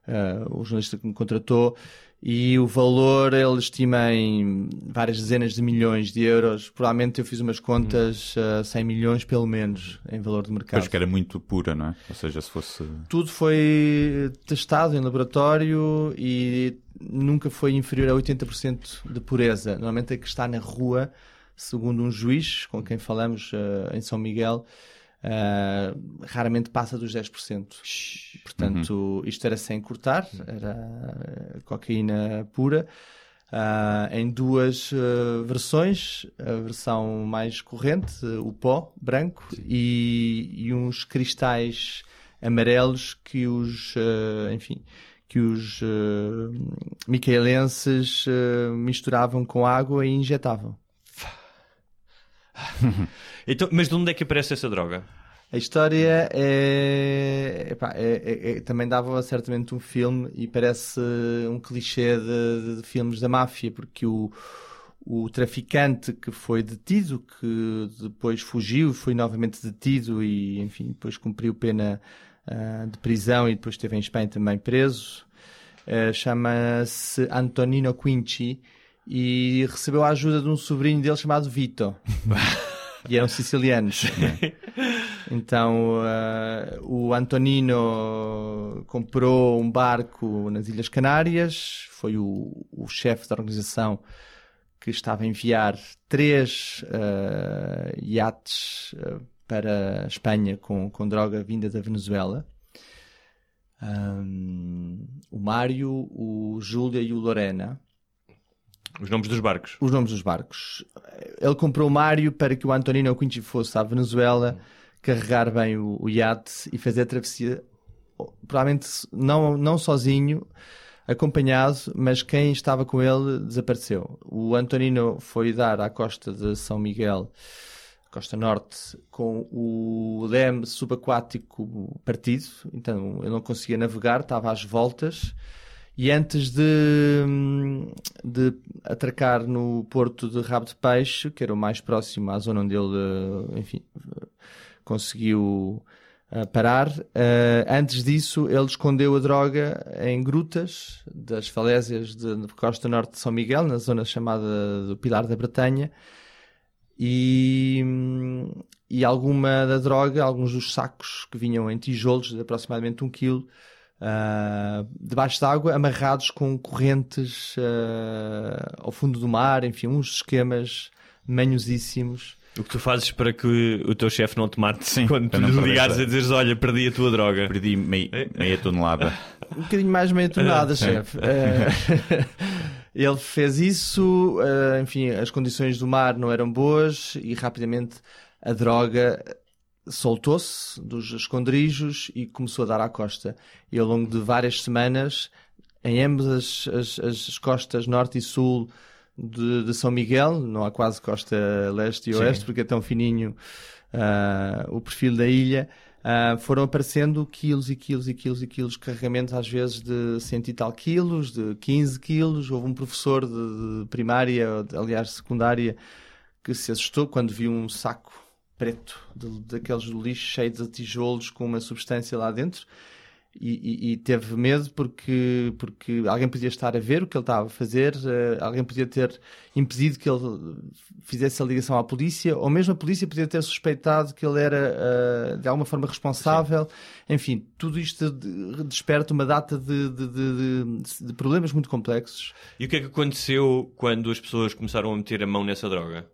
eh, o jornalista que me contratou, e o valor ele estima em várias dezenas de milhões de euros. Provavelmente eu fiz umas contas, eh, 100 milhões pelo menos, em valor de mercado. Pois que era muito pura, não é? Ou seja, se fosse. Tudo foi testado em laboratório e nunca foi inferior a 80% de pureza. Normalmente a que está na rua, segundo um juiz com quem falamos eh, em São Miguel, ah, raramente passa dos 10%. Portanto, isto era sem cortar, era cocaína pura. ah, em duas ah, versões, a versão mais corrente, o pó branco, e, e uns cristais amarelos que os, enfim, que os micaelenses misturavam com água e injetavam. Então, mas de onde é que aparece essa droga? A história é, epá, é- é- é- também dava certamente um filme e parece um clichê de, de filmes da máfia, porque o, o traficante que foi detido, que depois fugiu, foi novamente detido e, enfim, depois cumpriu pena ah, de prisão e depois esteve em Espanha também preso, ah, chama-se Antonino Quinci e recebeu a ajuda de um sobrinho dele chamado Vito. e eram sicilianos. Então eh, o Antonino comprou um barco nas Ilhas Canárias, foi o, o chefe da organização que estava a enviar três eh, iates eh, para a Espanha com, com droga vinda da Venezuela. Ahm, o Mário, o Júlia e o Lorena Os nomes dos barcos. os nomes dos barcos. Ele comprou Mário para que o Antonino Quinci fosse à Venezuela carregar bem o, o iate e fazer a travessia, provavelmente não, não sozinho, acompanhado, mas quem estava com ele desapareceu. O Antonino foi dar à costa de São Miguel, costa norte, com o leme subaquático partido, então ele não conseguia navegar, estava às voltas. E antes de, de atracar no porto de Rabo de Peixe, que era o mais próximo à zona onde ele, eh, enfim, conseguiu eh, parar, eh, antes disso ele escondeu a droga em grutas das falésias de costa norte de São Miguel, na zona chamada do Pilar da Bretanha, e, e alguma da droga, alguns dos sacos que vinham em tijolos de aproximadamente um quilo, ah, debaixo d'água, amarrados com correntes ah, ao fundo do mar, enfim, uns esquemas manhosíssimos. O que tu fazes para que o teu chefe não te mate Sim, quando tu lhe ligares a dizeres: Olha, perdi a tua droga. Perdi mei- meia tonelada. Um bocadinho mais meia tonelada, chefe. Eh, ele fez isso, enfim, as condições do mar não eram boas e rapidamente a droga soltou-se dos esconderijos e começou a dar à costa. E ao longo de várias semanas, em ambas as, as- as costas norte e sul de, de São Miguel, não há quase costa leste e oeste, porque é tão fininho ah, o perfil da ilha, ah, foram aparecendo quilos e quilos e quilos e quilos de carregamentos, às vezes de cento e tal quilos, de 15 quilos. Houve um professor de, de primária, aliás secundária, que se assustou quando viu um saco preto de- daqueles do lixo cheio de tijolos com uma substância lá dentro. E, e- e teve medo porque, porque alguém podia estar a ver o que ele estava a fazer, eh, alguém podia ter impedido que ele fizesse a ligação à polícia, ou mesmo a polícia podia ter suspeitado que ele era eh, de alguma forma responsável. Enfim, tudo isto de- desperta uma data de, de- de- de- de problemas muito complexos. E o que é que aconteceu quando as pessoas começaram a meter a mão nessa droga?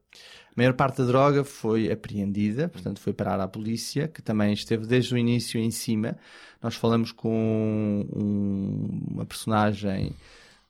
A maior parte da droga foi apreendida, portanto foi parar à polícia, que também esteve desde o início em cima. Nós falamos com um- uma personagem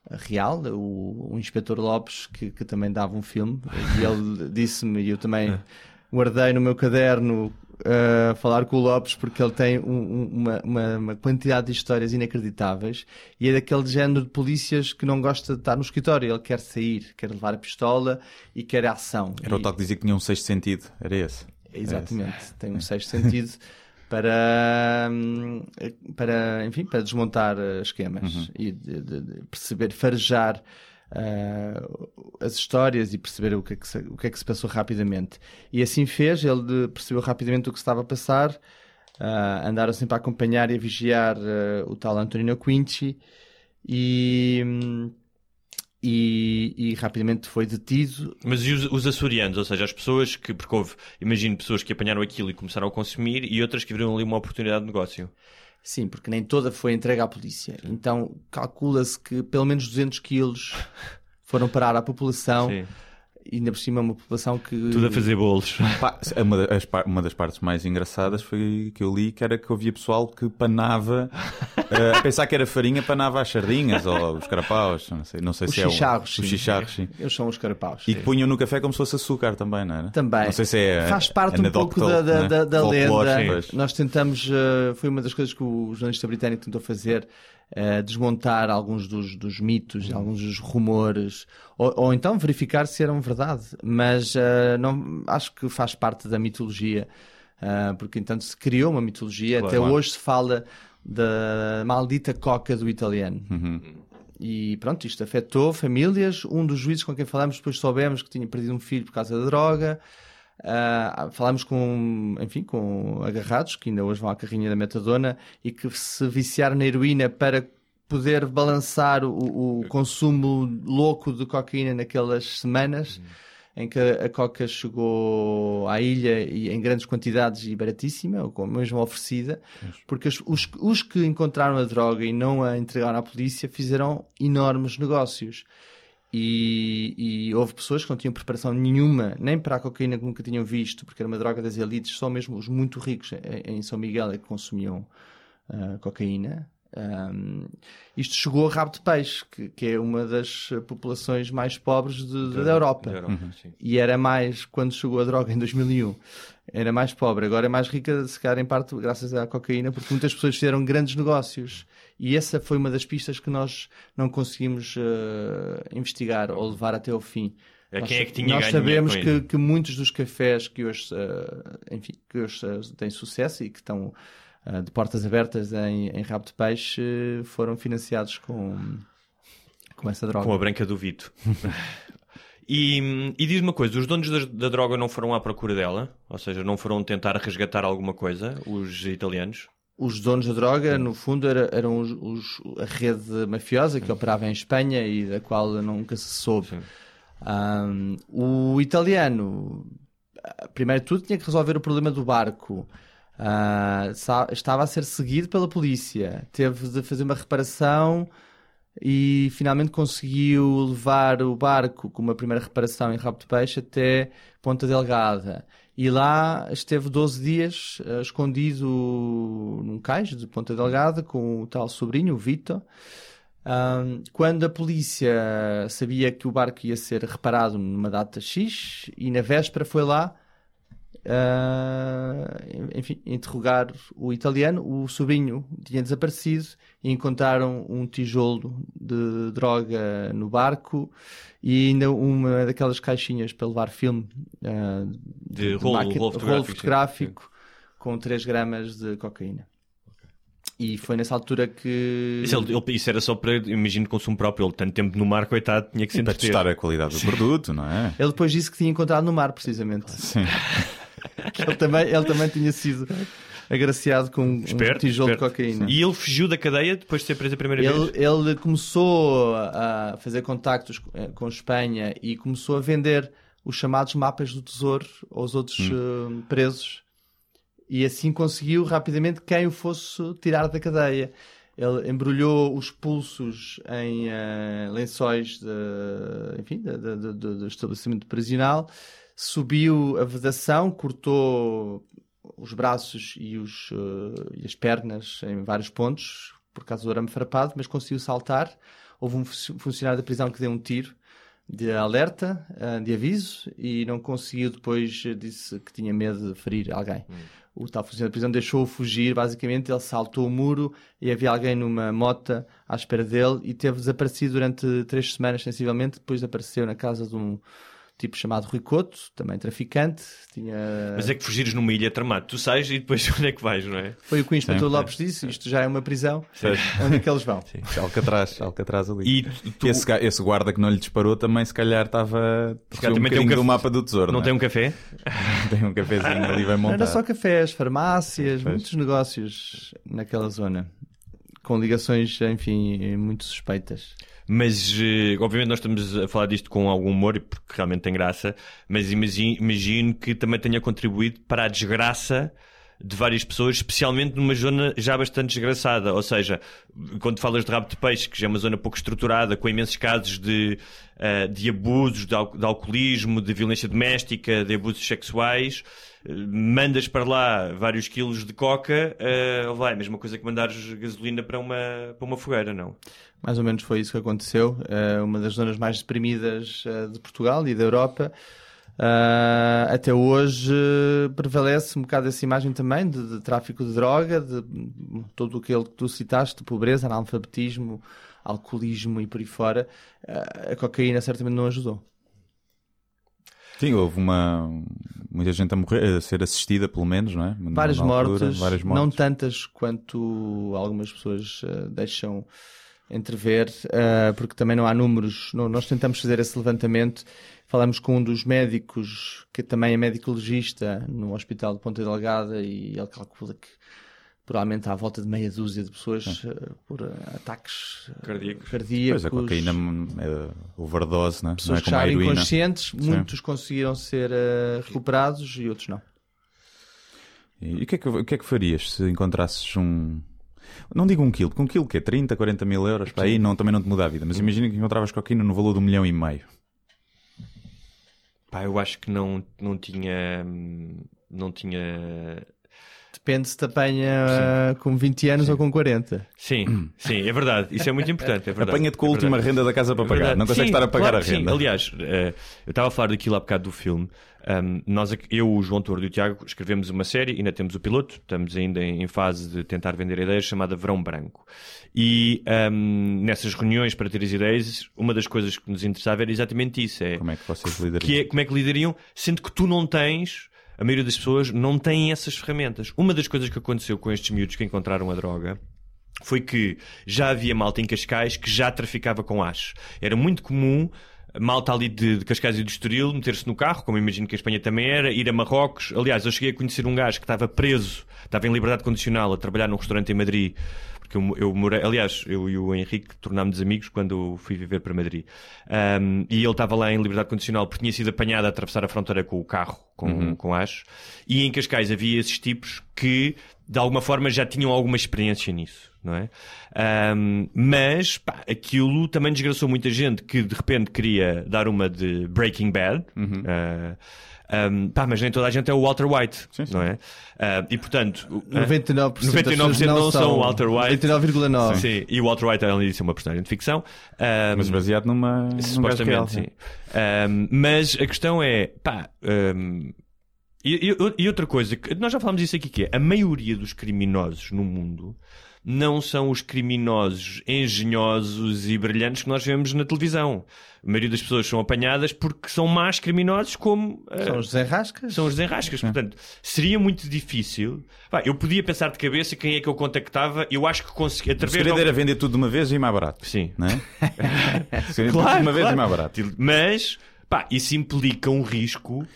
real, o, o Inspetor Lopes, que, que também dava um filme, e ele disse-me, e eu também guardei no meu caderno uh, falar com o Lopes, porque ele tem um- um- uma, uma- uma quantidade de histórias inacreditáveis, e é daquele género de polícias que não gosta de estar no escritório, ele quer sair, quer levar a pistola e quer ação. Era o E- tal que dizia que tinha um sexto sentido. Era esse. Exatamente, tem um sexto sentido para, hum, para, enfim, para desmontar uh, esquemas e de, de- de perceber, farejar uh, as histórias e perceber o que, é que se, o que é que se passou rapidamente. E assim fez, ele percebeu rapidamente o que estava a passar, uh, andaram sempre a acompanhar e a vigiar uh, o tal Antonino Quinci e, e, e rapidamente foi detido Mas e os, os açorianos, ou seja, as pessoas que, porque houve, imagino, pessoas que apanharam aquilo e começaram a consumir e outras que viram ali uma oportunidade de negócio. Sim, porque nem toda foi entregue à polícia. Então calcula-se que pelo menos 200 quilos foram parar à população Sim. E ainda por cima uma população que. Tudo a fazer bolos. Pá, uma, das, uma das partes mais engraçadas foi que eu li que era que havia pessoal que panava, uh, a pensar que era farinha, panava as sardinhas ou os carapaus, não sei, não sei Os se é o- chicharros, os chicharros, sim. Eles são os carapaus. E que punham no café como se fosse açúcar também, não era? Também. Não sei se é Faz parte um pouco da, da, né? da, da lenda. Nós tentamos, eh, foi uma das coisas que o jornalista britânico tentou fazer, eh, desmontar alguns dos, dos mitos, alguns dos rumores, ou, ou então verificar se eram verdade. Mas eh, não, acho que faz parte da mitologia, eh, porque entanto se criou uma mitologia, até Claro. hoje se fala da maldita coca do italiano. Uhum. E pronto, isto afetou famílias. Um dos juízes com quem falamos depois soubemos que tinha perdido um filho por causa da droga. Ah, falámos com, enfim, com agarrados que ainda hoje vão à carrinha da metadona e que se viciaram na heroína para poder balançar o, o consumo louco de cocaína naquelas semanas em que a coca chegou à ilha e em grandes quantidades e baratíssima, ou com- mesmo oferecida, porque os, os, os que encontraram a droga e não a entregaram à polícia fizeram enormes negócios. E, e houve pessoas que não tinham preparação nenhuma, nem para a cocaína que nunca tinham visto, porque era uma droga das elites, só mesmo os muito ricos em, em São Miguel é que consumiam ah, cocaína. Ahm, isto chegou a rabo de peixe, que, que é uma das populações mais pobres de- de- da Europa. Da Europa, sim. E era mais, quando chegou a droga em 2001, era mais pobre. Agora é mais rica, se calhar em parte graças à cocaína, porque muitas pessoas fizeram grandes negócios. E essa foi uma das pistas que nós não conseguimos eh, investigar ou levar até ao fim. É Nós- quem é que tinha Nós sabemos que, que muitos dos cafés que hoje, eh, enfim, que hoje eh, têm sucesso e que estão de portas abertas em, em rabo de peixe foram financiados com, com essa droga. Com a branca do Vito. e, e diz uma coisa: os donos da, da droga não foram à procura dela? Ou seja, não foram tentar resgatar alguma coisa, os italianos? Os donos da droga, no fundo, era- eram os, os- a rede mafiosa que operava em Espanha e da qual nunca se soube. Ahm, o italiano, primeiro de tudo, tinha que resolver o problema do barco. Sa- estava a ser seguido pela polícia. Teve de fazer uma reparação e finalmente conseguiu levar o barco com uma primeira reparação em rabo de peixe até Ponta Delgada. E lá esteve 12 dias eh, escondido num cais de Ponta Delgada com o tal sobrinho, o Vito. Ahm, quando a polícia sabia que o barco ia ser reparado numa data X e na véspera foi lá ah, enfim, interrogar o italiano, o sobrinho tinha desaparecido e encontraram um tijolo de droga no barco e ainda uma daquelas caixinhas para levar filme ah, De rolo- máquina- rolo fotográfico, fotográfico com 3 gramas de cocaína. E foi nessa altura que. Isso, ele- ele- isso era só para, imagino, consumo próprio. Ele, tanto tempo no mar, coitado, tinha que se Para testar a qualidade do produto, não é? Ele depois disse que tinha encontrado no mar, precisamente. Sim. Ele, também, ele também tinha sido agraciado com um Esperto, tijolo esperto. de cocaína. E ele fugiu da cadeia depois de ser preso a primeira vez? Ele, ele começou a fazer contactos eh, com Espanha e começou a vender os chamados mapas do tesouro aos outros eh, presos e assim conseguiu rapidamente quem o fosse tirar da cadeia. Ele embrulhou os pulsos em eh, lençóis de, enfim, do estabelecimento prisional, subiu a vedação, cortou os braços e, os, eh, e as pernas em vários pontos por causa do arame farpado, mas conseguiu saltar. Houve um fu- funcionário da prisão que deu um tiro de alerta, eh, de aviso, e não conseguiu depois, eh, disse que tinha medo de ferir alguém. O tal funcionário da prisão deixou-o fugir, basicamente, ele saltou o muro e havia alguém numa mota à espera dele e teve desaparecido durante três semanas, sensivelmente, depois apareceu na casa de um tipo chamado Rui Couto, também traficante, tinha... Mas é que fugires numa ilha tramado. Tu sais e depois onde é que vais, não é? Foi o que o Inspetor Sim. Lopes disse, isto já é uma prisão, onde é que eles vão? Alcatraz, Alcatraz ali. E tu- esse, esse guarda que não lhe disparou também, se calhar, estava. recebeu um também tem um bocadinho café- do mapa do tesouro. Não Não, tem é? um café? tem um cafezinho ali bem Não montado. era só cafés, farmácias, Pois. muitos negócios naquela zona, com ligações, enfim, muito suspeitas. Mas, eh, obviamente, nós estamos a falar disto com algum humor, porque realmente tem graça. Mas imagino, imagino que também tenha contribuído para a desgraça de várias pessoas, especialmente numa zona já bastante desgraçada. Ou seja, quando falas de rabo de peixe, que já é uma zona pouco estruturada, com imensos casos de, uh, de abusos, de, de, alcoolismo, de violência doméstica, de abusos sexuais, mandas para lá vários quilos de coca, uh, vai, a mesma coisa que mandares gasolina para uma, para uma fogueira, não? Mais ou menos foi isso que aconteceu. uma das zonas mais deprimidas de Portugal e da Europa. Uh, até hoje uh, prevalece um bocado essa imagem também de, de, tráfico de droga, de todo aquilo que tu citaste, de pobreza, analfabetismo, alcoolismo e por aí fora. Uh, a cocaína certamente não ajudou. Sim, houve uma muita gente a morrer, a ser assistida pelo menos, não é? Várias, mortes, várias mortes, não tantas quanto algumas pessoas deixam entrever, porque também não há números. Não, nós tentamos fazer esse levantamento Falamos com um dos médicos, que também é médico legista, no Hospital de Ponta Delgada, e ele calcula que provavelmente há à volta de meia dúzia de pessoas uh, por uh, ataques uh, cardíacos. cardíacos. Pois a cocaína é overdose, né? pessoas não é que estavam inconscientes, Sim. muitos conseguiram ser recuperados e outros não. E o que, é que, o que é que farias se encontrasses um, não digo um quilo, porque um quilo que é 30, 40 mil euros, para aí não, também não te muda a vida, mas imagina que encontravas cocaína no valor de um milhão e meio. Pá, eu acho que não, não tinha. Não tinha. Depende se te apanha com 20 anos sim. ou com 40. Sim, sim, é verdade. Isso é muito importante. É Apanha-te com a é última renda da casa para é pagar. Não consegues estar a pagar claro, a renda. Sim. Aliás, uh, eu estava a falar daquilo há bocado do filme. Um, nós, eu, o João Tordo e o Tiago escrevemos uma série, ainda temos o piloto, estamos ainda em, fase de tentar vender ideias, chamada Verão Branco. E um, nessas reuniões para ter as ideias, uma das coisas que nos interessava era exatamente isso: é como é que vocês liderariam? Que é, como é que lidariam, sendo que tu não tens. A maioria das pessoas não tem essas ferramentas. Uma das coisas que aconteceu com estes miúdos que encontraram a droga foi que já havia malta em Cascais que já traficava com hash. Era muito comum malta ali de, de Cascais e do Estoril meter-se no carro, como imagino que a Espanha também era, ir a Marrocos. Aliás, eu cheguei a conhecer um gajo que estava preso, estava em liberdade condicional a trabalhar num restaurante em Madrid. Porque eu, eu morei, aliás, eu e o Henrique tornámos amigos quando fui viver para Madrid. Um, e ele estava lá em liberdade condicional porque tinha sido apanhado a atravessar a fronteira com o carro, com, uhum. com acho. E em Cascais havia esses tipos que, de alguma forma, já tinham alguma experiência nisso não é? Um, mas pá, aquilo também desgraçou muita gente que de repente queria dar uma de Breaking Bad. Uhum. Uh, um, pá, mas nem toda a gente é o Walter White, sim, sim. não é? Uh, e portanto, 99%, 99 não, não são o Walter White, 99,9%. Sim, e o Walter White, além disso, é uma personagem de ficção, um, mas baseado numa. Supostamente, sim. Um, mas a questão é, pá. E, e, e, outra coisa, nós já falámos isso aqui, que é a maioria dos criminosos no mundo não são os criminosos engenhosos e brilhantes que nós vemos na televisão. A maioria das pessoas são apanhadas porque são más criminosos como... Uh, são os desenrascas. São os desenrascas. É. Portanto, seria muito difícil... eu podia pensar de cabeça quem é que eu contactava. Eu acho que consegui... Através o segredo era vender tudo de uma vez e mais barato. Sim. Não é? claro, tudo de uma vez claro. e mais barato. Mas, pá, isso implica um risco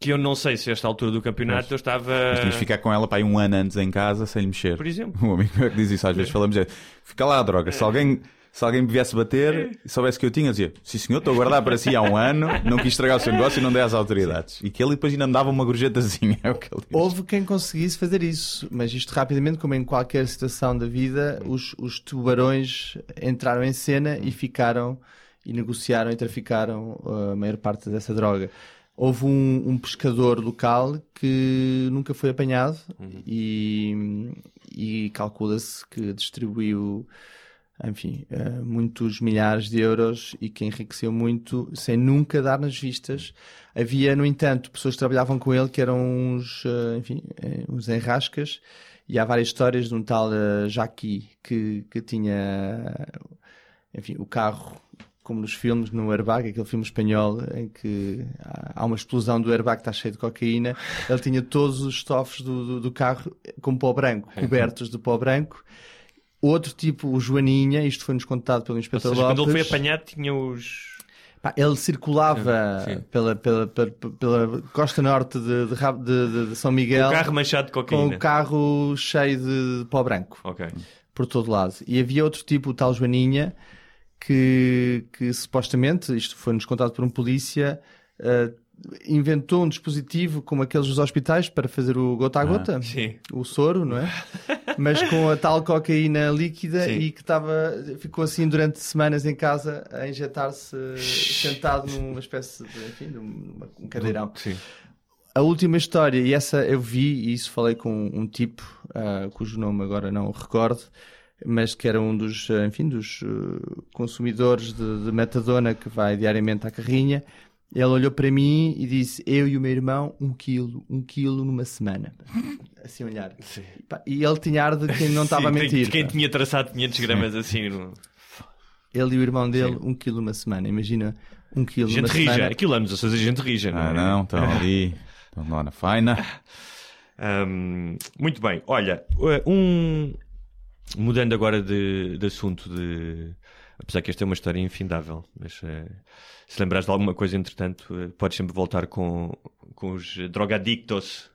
que eu não sei se a esta altura do campeonato mas, eu estava. Mas tínhamos de ficar com ela para aí um ano antes em casa sem lhe mexer. Por exemplo. Um amigo meu que diz isso, às vezes falamos, é, fica lá a droga. Se alguém, se alguém me viesse bater e soubesse que eu tinha, dizia: Sim senhor, estou a guardar para si há um ano, não quis estragar o seu negócio e não dei às autoridades. E que ele depois ainda me dava uma gorjetazinha. É o que ele diz. Houve quem conseguisse fazer isso, mas isto rapidamente, como em qualquer situação da vida, os, os tubarões entraram em cena e ficaram e negociaram e traficaram uh, a maior parte dessa droga houve um, um, pescador local que nunca foi apanhado uhum. e, e calcula-se que distribuiu enfim, uh, muitos milhares de euros e que enriqueceu muito sem nunca dar nas vistas. Havia, no entanto, pessoas que trabalhavam com ele que eram uns, uh, enfim, uh, uns enrascas e há várias histórias de um tal uh, Jaqui que, que tinha, enfim, o carro como nos filmes, no Airbag, aquele filme espanhol em que há uma explosão do airbag que está cheio de cocaína, ele tinha todos os estofos do, do, do carro com pó branco, cobertos de pó branco. Outro tipo, o Joaninha, isto foi-nos contado pelo Inspetor Ou seja, Lopes. Quando ele foi apanhado, tinha os. Pá, ele circulava sim, sim. Pela, pela, pela, pela, costa norte de, de, de, de, São Miguel. Com o carro manchado de cocaína. Com o carro cheio de pó branco. Ok. Por todo lado. E havia outro tipo, o tal Joaninha, que, que supostamente, isto foi-nos contado por um polícia, uh, inventou um dispositivo como aqueles dos hospitais para fazer o gota a gota, sim. o soro, não é? Mas com a tal cocaína líquida Sim. e que estava, ficou assim durante semanas em casa a injetar-se sentado numa espécie de, enfim, de uma- um cadeirão. Sim. A última história, e essa eu vi, e isso falei com um tipo, ah, cujo nome agora não recordo, mas que era um dos, ah, enfim, dos ah, consumidores de, de metadona que vai diariamente à carrinha. Ele olhou para mim e disse: Eu e o meu irmão, um quilo, um quilo numa semana. Assim olhar. E, E ele tinha ar de quem não estava a Sim, mentir. de Quem pá. tinha traçado 500 gramas assim. No... Ele e o irmão dele, um quilo numa semana. Imagina, um quilo Gente numa rija. semana. Aquilo anos a fazer gente rija. Ah, é? não, estão ali, estão lá na faina. Hum, muito bem, olha, um mudando agora de, de assunto de apesar que esta é uma história infindável, mas eh, se lembrares de alguma coisa entretanto, eh, podes sempre voltar com, com os drogadictos.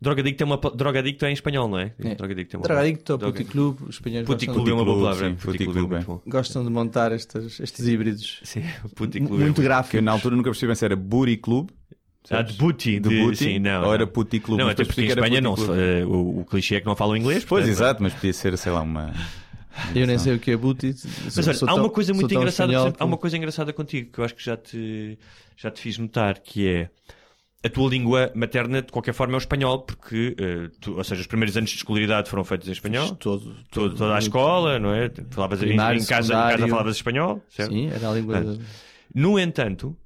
Drogadicto é uma drogadicto é em espanhol, não é? É. Drogadicto é uma Drogadicto, droga- puticlube, os espanhóis Puticlube gostam, é uma boa palavra. sim, Puticlube é muito bom. gostam de montar estes, estes híbridos. Sim, M- puticlube. muito Que gráficos. eu na altura nunca percebi bem se era Booty Club. Ah, de booty, De de, booty? sim, não. Ou era puti club? Não, até porque em Espanha não, eh, o, o clichê é que não falam inglês. Pois, portanto, exato, mas podia ser, sei lá, uma... Eu nem sei o que é booty. Mas olha, há uma coisa muito engraçada, há uma coisa engraçada contigo que eu acho que já te, já te fiz notar, que é a tua língua materna, de qualquer forma, é o espanhol, porque, eh, tu- ou seja, os primeiros anos de escolaridade foram feitos em espanhol. Todo, Todo, toda a escola, não é? Falavas em, em casa, em casa falavas espanhol, certo? Sim, era a língua. Ah. No entanto,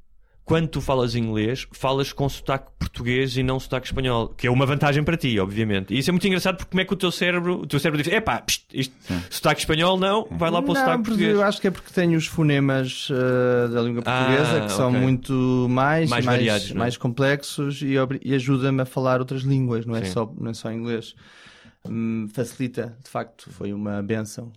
quando tu falas inglês, falas com sotaque português e não sotaque espanhol, que é uma vantagem para ti, obviamente. E isso é muito engraçado porque como é que o teu cérebro, o teu cérebro diz, epá, pst, isto, sotaque espanhol não, vai lá para o Não, sotaque português. eu acho que é porque tenho os fonemas eh, da língua portuguesa Ah, que são muito mais, Mais mais, variados, não é? mais complexos e, e ajuda-me a falar outras línguas, não é, Sim. só, não é só inglês. Hum, facilita, de facto, foi uma benção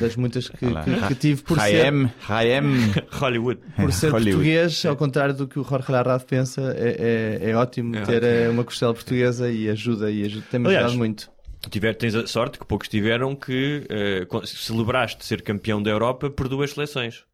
das muitas que, que- que tive por ser, Raem, Raem. Hollywood. por ser Hollywood. português, ao contrário do que o Jorge Larraz pensa, é, é, é ótimo É ter ótimo. eh, uma costela portuguesa e ajuda, e ajuda, tem-me Aliás, ajudado muito. Tiver, tens a sorte que poucos tiveram que con- celebraste ser campeão da Europa por duas seleções.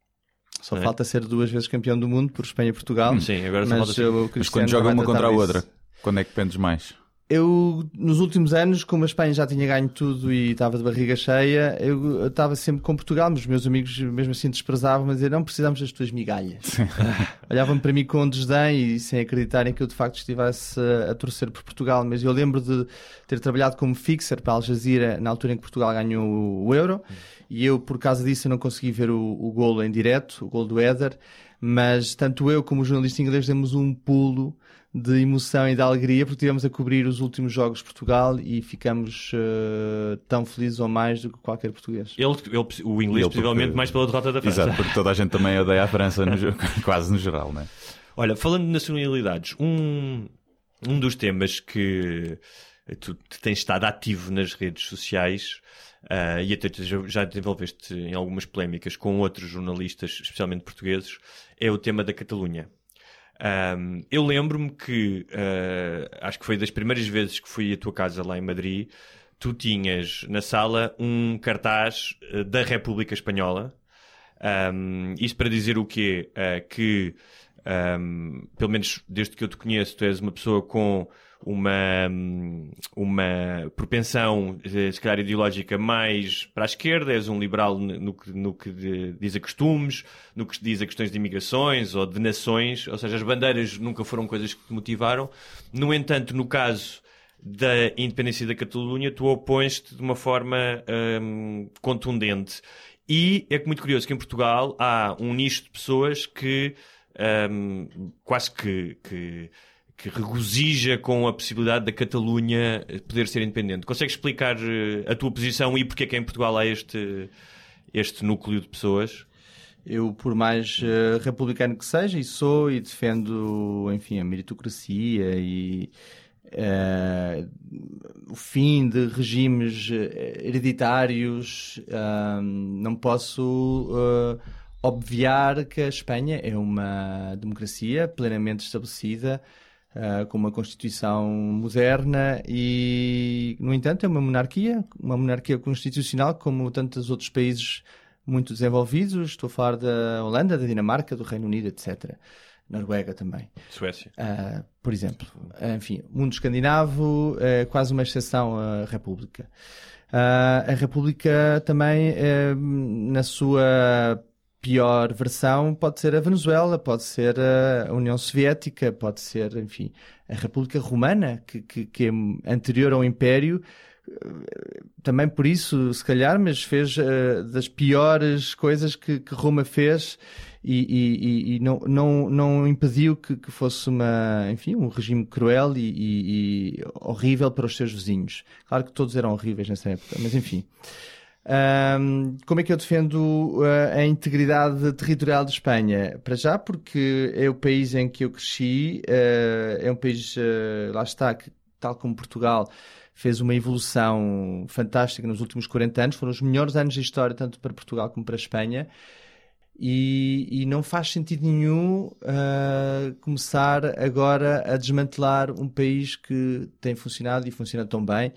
Só é? falta ser duas vezes campeão do mundo por Espanha e Portugal. Sim, agora só mas falta ser- Mas quando joga uma contra a outra, quando é que pendes mais? Eu, nos últimos anos, como a Espanha já tinha ganho tudo e estava de barriga cheia, eu estava sempre com Portugal, mas os meus amigos mesmo assim desprezavam, mas diziam, não precisamos das tuas migalhas. Olhavam para mim com desdém e sem acreditarem que eu de facto estivesse a, a torcer por Portugal. Mas eu lembro de ter trabalhado como fixer para a Al Jazeera na altura em que Portugal ganhou o, Euro e eu, por causa disso, não consegui ver o, o golo em direto, o golo do Éder, mas tanto eu como o jornalista inglês demos um pulo de emoção e de alegria porque estivemos a cobrir os últimos jogos de Portugal e ficamos eh, tão felizes ou mais do que qualquer português. Ele, ele- o inglês, Ele, possivelmente, porque- mais pela derrota da França. Exato, porque toda a gente também odeia a França, no quase no geral, não é? Olha, falando de nacionalidades, um, um dos temas que tu tens estado ativo nas redes sociais ah, e até já- já desenvolveste em algumas polémicas com outros jornalistas, especialmente portugueses, é o tema da Catalunha. Ahm, eu lembro-me que ah, acho que foi das primeiras vezes que fui à tua casa lá em Madrid. Tu tinhas na sala um cartaz ah, da República Espanhola. Ahm, isto para dizer o quê? Ah, que, ahm, pelo menos desde que eu te conheço, tu és uma pessoa com uma, uma propensão, eh, se calhar ideológica, mais para a esquerda, és um liberal no que, no que diz a costumes, no que diz a questões de imigrações ou de nações, ou seja, as bandeiras nunca foram coisas que te motivaram. No entanto, no caso da independência da Catalunha, tu opões-te de uma forma hum, contundente. E é muito curioso que em Portugal há um nicho de pessoas que hum, quase que, que, que regozija com a possibilidade da Catalunha poder ser independente. Consegues explicar eh, a tua posição e porque é que em Portugal há este, este núcleo de pessoas? Eu, por mais eh, republicano que seja, e sou, e defendo, enfim, a meritocracia e eh, o fim de regimes eh, hereditários, ah, não posso eh, obviar que a Espanha é uma democracia plenamente estabelecida, ah, com uma constituição moderna e, no entanto, é uma monarquia, uma monarquia constitucional como tantos outros países muito desenvolvidos. Estou a falar da Holanda, da Dinamarca, do Reino Unido, etc. Noruega também. Suécia. Uh, por exemplo. Enfim, mundo escandinavo, é quase uma exceção a República. Uh, a República também, uh, na sua pior versão, pode ser a Venezuela, pode ser a União Soviética, pode ser, enfim, a República Romana, que, que, que é anterior ao Império, também por isso, se calhar, mas fez uh, das piores coisas que, que Roma fez e, e, e, não, não, não impediu que, que, fosse uma, enfim, um regime cruel e, e, horrível para os seus vizinhos. Claro que todos eram horríveis nessa época, mas enfim. Um, como é que eu defendo a, a integridade territorial de Espanha? Para já, porque é o país em que eu cresci, uh, é um país, uh, lá está, que, tal como Portugal, fez uma evolução fantástica nos últimos 40 anos. Foram os melhores anos de história, tanto para Portugal como para Espanha. E, e não faz sentido nenhum uh, começar agora a desmantelar um país que tem funcionado e funciona tão bem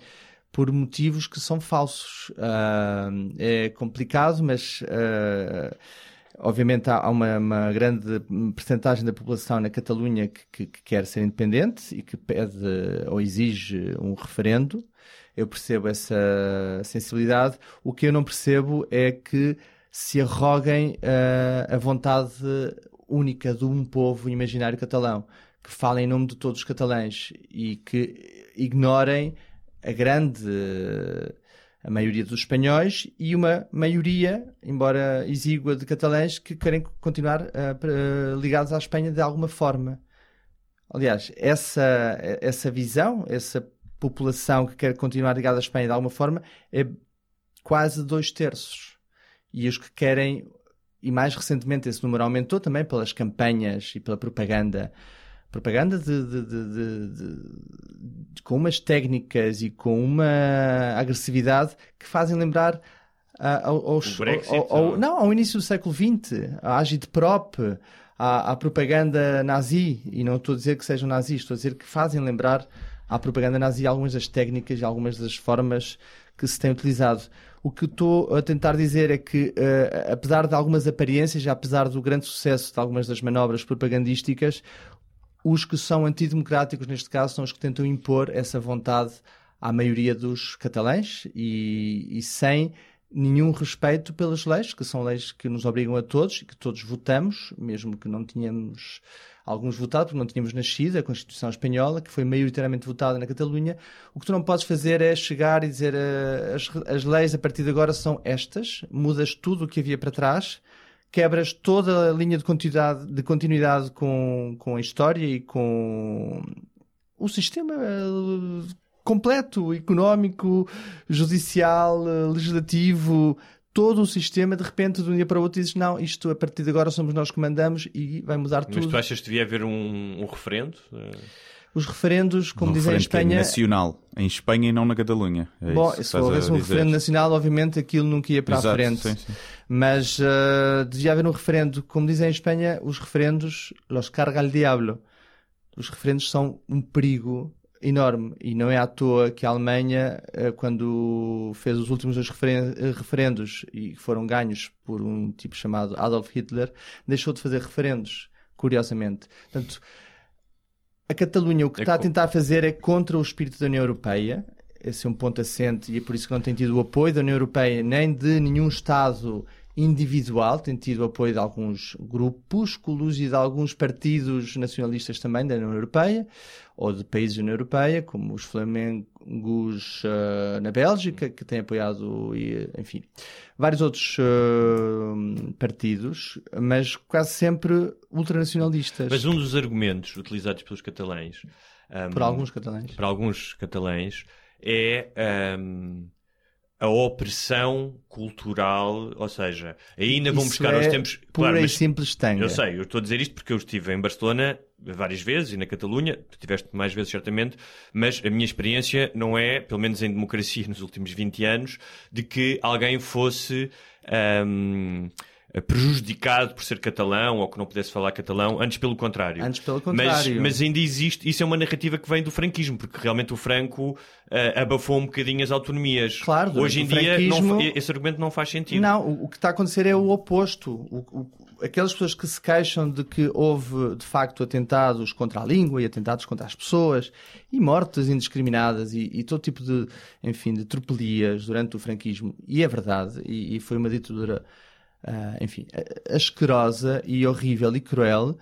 por motivos que são falsos. Uh, é complicado, mas uh, Obviamente há uma, uma grande percentagem da população na Catalunha que, que, que, quer ser independente e que pede ou exige um referendo. Eu percebo essa sensibilidade. O que eu não percebo é que se arroguem uh, a vontade única de um povo imaginário catalão, que fala em nome de todos os catalães e que ignorem a grande a maioria dos espanhóis e uma maioria, embora exígua, de catalães que querem continuar uh, ligados à Espanha de alguma forma. Aliás, essa, essa visão, essa população que quer continuar ligada à Espanha de alguma forma, é quase dois terços. E os que querem, e mais recentemente esse número aumentou também pelas campanhas e pela propaganda propaganda de, de, de, com umas técnicas e com uma agressividade que fazem lembrar uh, aos, Brexit, ao, ao, não, ao início do século XX, a agitprop, à, à propaganda nazi, e não estou a dizer que sejam nazis, estou a dizer que fazem lembrar à propaganda nazi algumas das técnicas e algumas das formas que se tem utilizado. O que estou a tentar dizer é que, uh, apesar de algumas aparências, apesar do grande sucesso de algumas das manobras propagandísticas, os que são antidemocráticos, neste caso, são os que tentam impor essa vontade à maioria dos catalães e, e sem nenhum respeito pelas leis, que são leis que nos obrigam a todos e que todos votamos, mesmo que não tenhamos alguns votado, porque não tínhamos nascido, a Constituição Espanhola, que foi maioritariamente votada na Catalunha. O que tu não podes fazer é chegar e dizer uh, as, as leis a partir de agora são estas, mudas tudo o que havia para trás quebras toda a linha de continuidade, de continuidade com, com a história e com o sistema eh, completo, económico, judicial, eh, legislativo, todo o sistema, de repente, de um dia para o outro, dizes: Não, isto a partir de agora somos nós que mandamos e vai mudar tudo. Mas tu achas que devia haver um, um referendo? Os referendos, como um dizem em Espanha. nacional, em Espanha e não na Catalunha. É Bom, se houvesse um referendo nacional, obviamente aquilo nunca ia para Exato, a frente. Sim, sim. Mas uh, devia haver um referendo. Como dizem em Espanha, os referendos, los carga el diablo. Os referendos são um perigo enorme. E não é à toa que a Alemanha, uh, quando fez os últimos dois referen referendos e foram ganhos por um tipo chamado Adolf Hitler, deixou de fazer referendos, curiosamente. Portanto, a Catalunha o que é está a tentar fazer é contra o espírito da União Europeia. Esse é um ponto assente e é por isso que não tem tido o apoio da União Europeia nem de nenhum Estado individual, tem tido apoio de alguns grupúsculos e de alguns partidos nacionalistas também da União Europeia ou de países da União Europeia, como os Flamengos uh, na Bélgica, que têm apoiado, e, enfim, vários outros uh, partidos, mas quase sempre ultranacionalistas. Mas um dos argumentos utilizados pelos catalães, um, por alguns catalães, por alguns catalães, é um, a opressão cultural, ou seja, ainda vão buscar é aos tempos. Pura claro, e mas simples tanga. Eu sei, eu estou a dizer isto porque eu estive em Barcelona várias vezes e na Catalunha, tu tiveste mais vezes certamente, mas a minha experiência não é, pelo menos em democracia nos últimos 20 anos, de que alguém fosse. Um, prejudicado por ser catalão ou que não pudesse falar catalão, antes pelo contrário. Antes pelo Mas, contrário. mas ainda existe, isso é uma narrativa que vem do franquismo, porque realmente o Franco eh, abafou um bocadinho as autonomias. Claro, Hoje em dia franquismo- não, esse argumento não faz sentido. Não, o, o que está a acontecer é o oposto. O- o- aquelas pessoas que se queixam de que houve, de facto, atentados contra a língua e atentados contra as pessoas e mortes indiscriminadas e, e todo tipo de, enfim, de tropelias durante o franquismo. E é verdade, e, e foi uma ditadura, ah, enfim, asquerosa e horrível e cruel.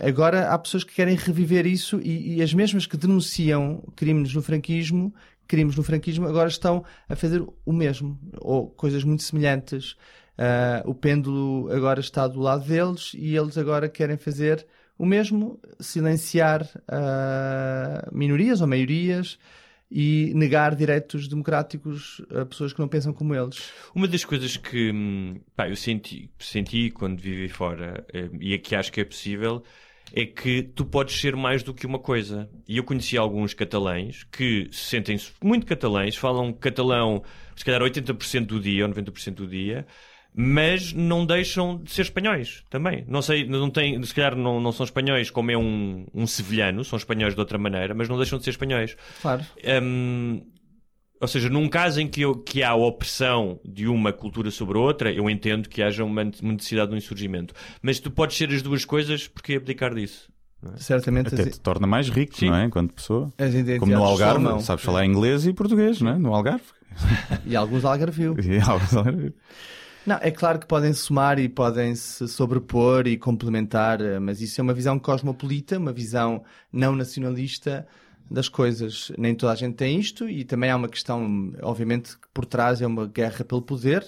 Agora há pessoas que querem reviver isso e, e as mesmas que denunciam crimes no franquismo, crimes no franquismo, agora estão a fazer o mesmo ou coisas muito semelhantes. Ah, o pêndulo agora está do lado deles e eles agora querem fazer o mesmo, silenciar ah, minorias ou maiorias e negar direitos democráticos a pessoas que não pensam como eles. Uma das coisas que hum, pá, eu senti, senti quando vivi fora eh, e aqui acho que é possível é que tu podes ser mais do que uma coisa. E eu conheci alguns catalães que se sentem-se muito catalães, falam catalão se calhar 80% do dia ou 90% do dia, mas não deixam de ser espanhóis também. Não sei, não tem, se calhar não, não são espanhóis como é um, um sevilhano, são espanhóis de outra maneira, mas não deixam de ser espanhóis. Claro. Hum, ou seja, num caso em que, eu- que há a opressão de uma cultura sobre outra, eu entendo que haja uma uma necessidade de um insurgimento. Mas tu podes ser as duas coisas porque abdicar disso. Certamente Até as, te torna mais rico, Sim. não é? Enquanto pessoa. Como no Algarve, somam. sabes falar inglês e português, não é? No Algarve. E alguns algarvio. E Algarve. Não, é claro que podem somar e podem se sobrepor e complementar, eh, mas isso é uma visão cosmopolita, uma visão não nacionalista das coisas. Nem toda a gente tem isto e também há uma questão, obviamente, que por trás é uma guerra pelo poder,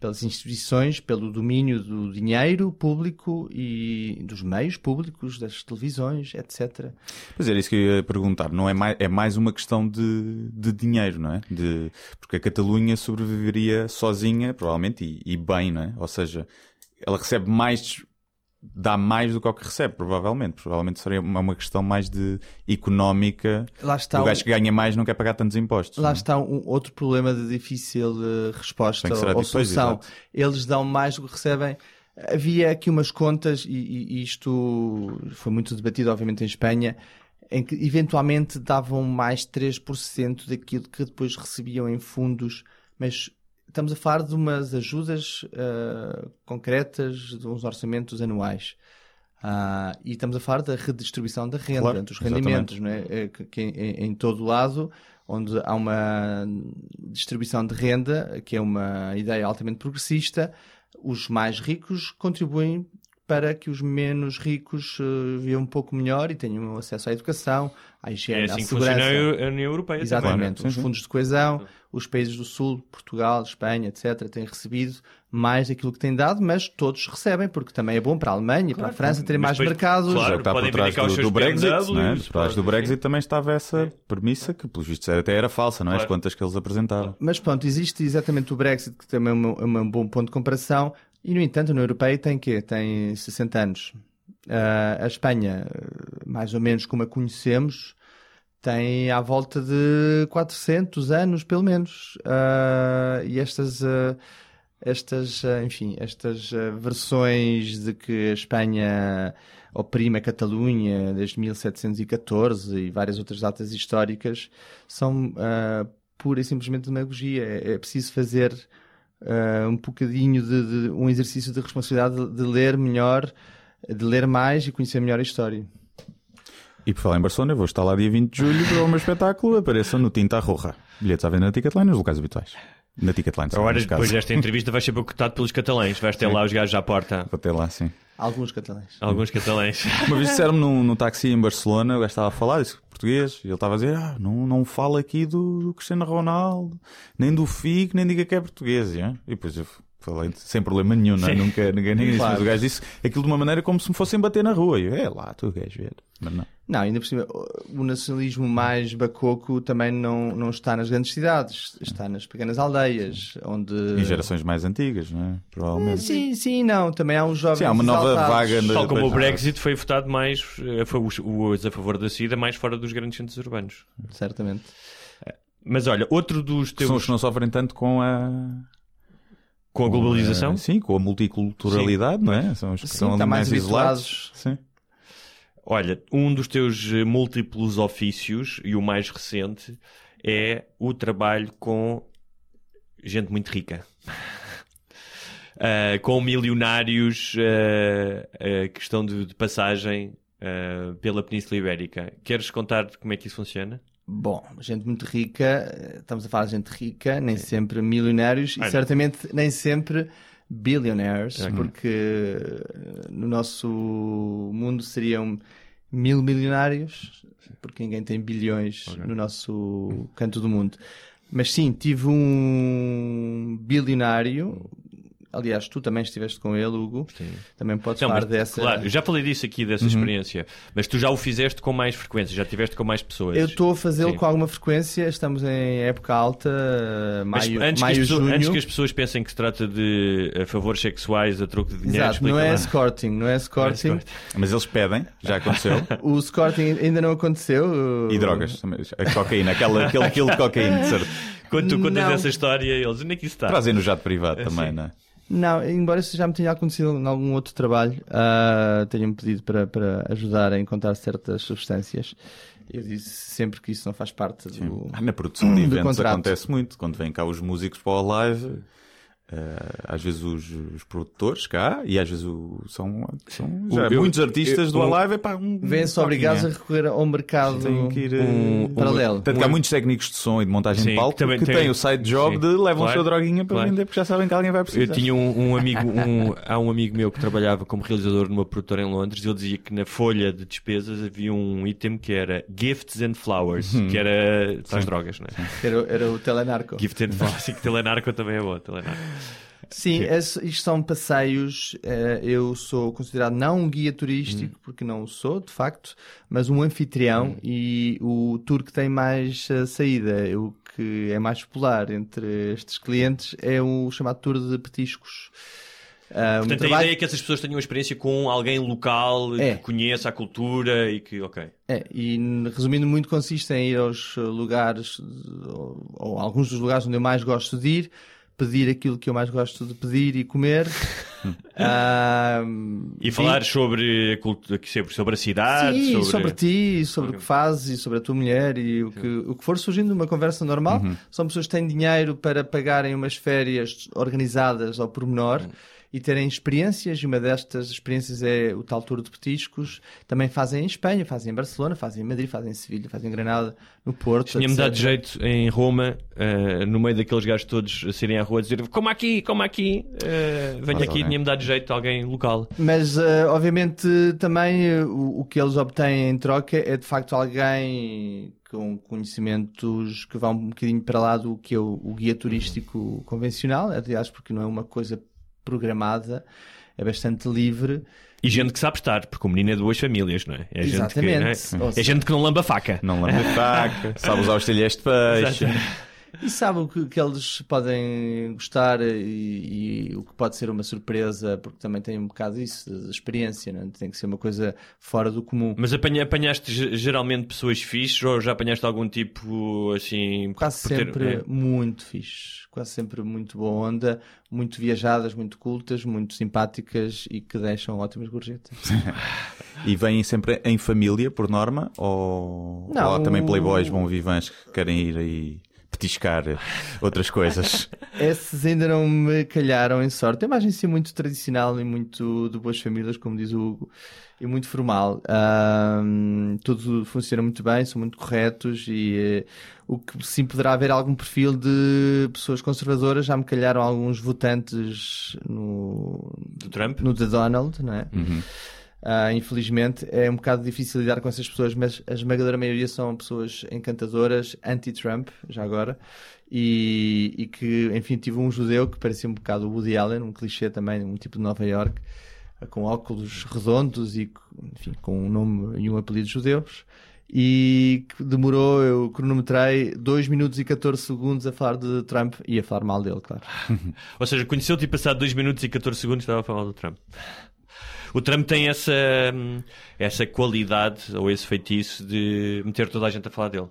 pelas instituições, pelo domínio do dinheiro público e dos meios públicos, das televisões, etc. Pois era isso que eu ia perguntar. Não é mais, é mais uma questão de, de dinheiro, não é? De, porque a Catalunha sobreviveria sozinha, provavelmente, e, e bem, não é? Ou seja, ela recebe mais, dá mais do que o que recebe, provavelmente. Provavelmente seria uma, questão mais de económica. Lá está o um- gajo que ganha mais não quer pagar tantos impostos. Lá não é? está um outro problema de difícil eh, resposta ou, depois, solução. exato. Eles dão mais do que recebem. Havia aqui umas contas, e- e isto foi muito debatido, obviamente, em Espanha, em que eventualmente davam mais 3% daquilo que depois recebiam em fundos, mas estamos a falar de umas ajudas eh, concretas, de uns orçamentos anuais. Ah, e estamos a falar da redistribuição da renda, Claro, dos rendimentos, não é? É que- que em, em todo o lado, onde há uma distribuição de renda, que é uma ideia altamente progressista, os mais ricos contribuem para que os menos ricos eh, vivam um pouco melhor e tenham acesso à educação, à É higiene, assim à que segurança. funciona a União Europeia Exatamente. Sim, Os sim. fundos de coesão, os países do Sul, Portugal, Espanha, etc., têm recebido mais daquilo que têm dado, mas todos recebem, porque também é bom para a Alemanha e para a França terem mais depois, mercados. claro, Já que está podem por trás do, do Brexit, BMWs, não é? Por trás do Brexit também estava essa premissa que, pelos vistos, até era falsa, não é? As Claro. contas que eles apresentavam. Mas pronto, existe exatamente o Brexit, que também é um, é um bom ponto de comparação, e no entanto a União Europeia tem quê? Tem 60 anos. Ah, a Espanha, mais ou menos como a conhecemos, tem à volta de 400 anos, pelo menos. Ah, e estas, ah, estas, ah, enfim, estas versões de que a Espanha oprime a Catalunha desde 1714 e várias outras datas históricas são pura e simplesmente demagogia. É, é preciso fazer um bocadinho de, de- um exercício de responsabilidade de, de ler melhor, de ler mais e conhecer melhor a história. E por falar em Barcelona, eu vou estar lá dia 20 de julho para o meu espetáculo. Apareçam no Tinta Roja. Bilhetes à venda na Ticketline nos locais habituais. Na Ticketline, só, Agora, depois desta entrevista, vais ser boicotado pelos catalães. Vais ter lá os gajos à porta. Vou ter lá, sim. Alguns catalães. Alguns catalães. Uma vez disseram-me no, no táxi em Barcelona, o gajo estava a falar, disse português, e ele estava a dizer: Ah, não, não fala aqui do, do Cristiano Ronaldo, nem do Figo, nem diga que é português. E, e depois eu falei sem problema nenhum, não é? Sim. Nunca, ninguém, ninguém disse. Claro. Mas o gajo disse aquilo de uma maneira como se me fossem bater na rua. E eu, é lá, tu queres ver. Mas não. Não, ainda por cima, o nacionalismo mais bacoco também não, não está nas grandes cidades, está nas pequenas aldeias, onde... Em gerações mais antigas, não é? Provavelmente. Sim, sim, não. Também há uns jovens Sim, há uma nova exaltados. vaga Tal como o. Brexit foi votado mais, eh, foi os, a favor da SIDA mais fora dos grandes centros urbanos. Certamente. Mas olha, outro dos Que são os teus. que não sofrem tanto com a. Com a globalização? eh, sim, com a multiculturalidade, não é? São os que Sim, estão está ali mais isolados. Sim. Olha, um dos teus eh, múltiplos ofícios, e o mais recente, é o trabalho com gente muito rica. Ah, com milionários ah, ah, que estão de, de passagem pela Península Ibérica. Queres contar como é que isso funciona? Bom, gente muito rica, eh, estamos a falar de gente rica, nem sempre milionários e certamente nem sempre billionaires, Ok. porque eh, no nosso mundo seriam mil milionários, porque ninguém tem bilhões no nosso canto do mundo. Mas sim, tive um bilionário. Aliás, tu também estiveste com ele, Hugo. Também podes Não, falar mas, dessa. Claro, eu já falei disso aqui, dessa experiência, mas tu já o fizeste com mais frequência, já tiveste com mais pessoas. Eu estou a fazê-lo Sim. com alguma frequência. Estamos em época alta, Mas maio, antes, maio que as pessoas, junho. antes que as pessoas pensem que se trata de eh, favores sexuais a troco de dinheiro, Exato, não é escorting, não é escorting. escorting. Mas eles pedem, já aconteceu. O escorting ainda não aconteceu. E drogas, a cocaína, aquela, aquele quilo de cocaína, de certo. Quando tu contas Não. essa história, eles, onde é que isso está? Trazem no jato privado também, não é? Não, embora isso já me tenha acontecido em algum outro trabalho, ah, tenham-me pedido para, para ajudar a encontrar certas substâncias. Eu disse sempre que isso não faz parte do. Ah, Na produção de eventos acontece muito. Quando vêm cá os músicos para o live, eh, às vezes os, os produtores cá, e às vezes o- são, são já eu- muitos artistas eu- do Alive. É pá, um, Vêm-se um obrigados a recorrer ao mercado Tem que ir, eh, um, paralelo. Tanto que há muitos técnicos de som e de montagem Sim, de palco que também que têm- têm o side job sim, de levam a claro, sua droguinha para claro. vender porque já sabem que alguém vai precisar. Eu tinha um, um amigo, um- há um amigo meu que trabalhava como realizador numa produtora em Londres e ele dizia que na folha de despesas havia um item que era Gifts and Flowers, que era para as drogas, não é? Era, era o telenarco. Gift and Flowers, sim, que Telenarco também é bom, Telenarco. Sim, esse- isto são passeios. eh, eu sou considerado não um guia turístico, Hum. porque não o sou, de facto, mas um anfitrião e o tour que tem mais eh, saída, o que é mais popular entre estes clientes, é o chamado tour de petiscos. Ah, Portanto, a trabalho- ideia é que essas pessoas tenham uma experiência com alguém local É. que conheça a cultura e que, ok. É, e resumindo muito, consiste em ir aos lugares, ou, ou alguns dos lugares onde eu mais gosto de ir, pedir aquilo que eu mais gosto de pedir e comer. E falar sobre a, cultura, sobre, sobre a cidade, Sim, sobre... sobre... ti, sobre o que fazes e sobre a tua mulher e o que, o que for surgindo numa conversa normal. Uhum. São pessoas que têm dinheiro para pagarem umas férias organizadas ao pormenor Uhum. E terem experiências. E uma destas experiências é o tal tour de petiscos. Também fazem em Espanha, fazem em Barcelona, fazem em Madrid, fazem em Sevilha, fazem em Granada, no Porto. Tinha-me dado jeito em Roma, eh, no meio daqueles gajos todos a saírem à rua a dizer como aqui, como aqui, venho aqui, tinha-me dado jeito alguém local. Mas, eh, obviamente, também o, o que eles obtêm em troca é de facto alguém com conhecimentos que vão um bocadinho para lá do que é o, o guia turístico convencional, aliás, porque não é uma coisa programada, é bastante livre. E gente que sabe estar, porque o menino é de duas famílias, não é? É gente que, Exatamente. não é? É gente que não lamba faca. Não de faca, sabe usar os talheres de peixe. E sabe o que, que eles podem gostar e, e o que pode ser uma surpresa, porque também tem um bocado isso, de experiência, não é? tem que ser uma coisa fora do comum. Mas apanha- apanhaste ge- geralmente pessoas fixes ou já apanhaste algum tipo assim. Quase ter- sempre é? muito fixe, quase sempre muito boa onda, muito viajadas, muito cultas, muito simpáticas e que deixam ótimas gorjetas. E vêm sempre em família, por norma? Ou, Não. ou há também playboys bom vivãs que querem ir aí petiscar outras coisas? Esses ainda não me calharam em sorte. É uma agência muito tradicional e muito de boas famílias, como diz o Hugo, e muito formal. Ahm, tudo funciona muito bem, são muito corretos e eh, o que sim poderá haver algum perfil de pessoas conservadoras. Já me calharam alguns votantes no, Do Trump? no The Donald, não é? Ah, infelizmente é um bocado difícil lidar com essas pessoas, mas a esmagadora maioria são pessoas encantadoras, anti-Trump, já agora, e, e que, enfim, tive um judeu que parecia um bocado Woody Allen, um clichê também, um tipo de Nova York, ah, com óculos redondos e, enfim, com um nome e um apelido judeus. E que demorou, eu cronometrei 2 minutos e 14 segundos a falar de Trump e a falar mal dele, claro. Ou seja, conheceu-te e passado 2 minutos e 14 segundos estava a falar do Trump. O Trump tem essa, hum, essa qualidade ou esse feitiço de meter toda a gente a falar dele.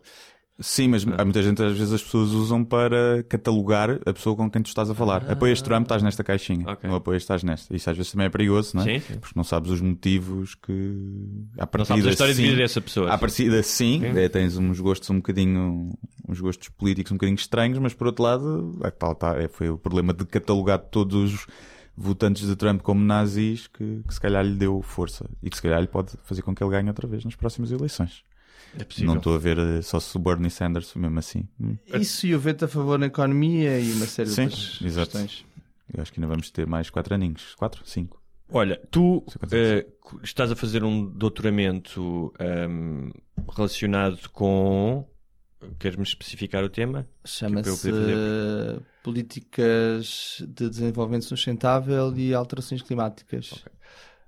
Sim, mas há muita gente, às vezes as pessoas usam para catalogar a pessoa com quem tu estás a falar. Apoias Trump, estás nesta caixinha. Ok. Não apoias, estás nesta. Isso às vezes também é perigoso, não é? Sim, sim. Porque não sabes os motivos que. À Não sabes a história de sim. vida dessa pessoa. À partida, sim, é, tens uns gostos um bocadinho, uns gostos políticos um bocadinho estranhos, mas por outro lado, é, tal, tá, é, foi o problema de catalogar todos os votantes de Trump como nazis que, que se calhar lhe deu força e que se calhar lhe pode fazer com que ele ganhe outra vez nas próximas eleições. É possível. Não estou a ver eh, só se o Bernie Sanders mesmo assim. Hum, Isso e o veto a favor na economia e uma série Sim, de outras exato. questões. Eu acho que ainda vamos ter mais quatro aninhos. Quatro? Cinco. Olha, tu eh, estás a fazer um doutoramento ehm, relacionado com. Queres-me especificar o tema? Chama-se Tipo, eu poder eh, Políticas de Desenvolvimento Sustentável e Alterações Climáticas.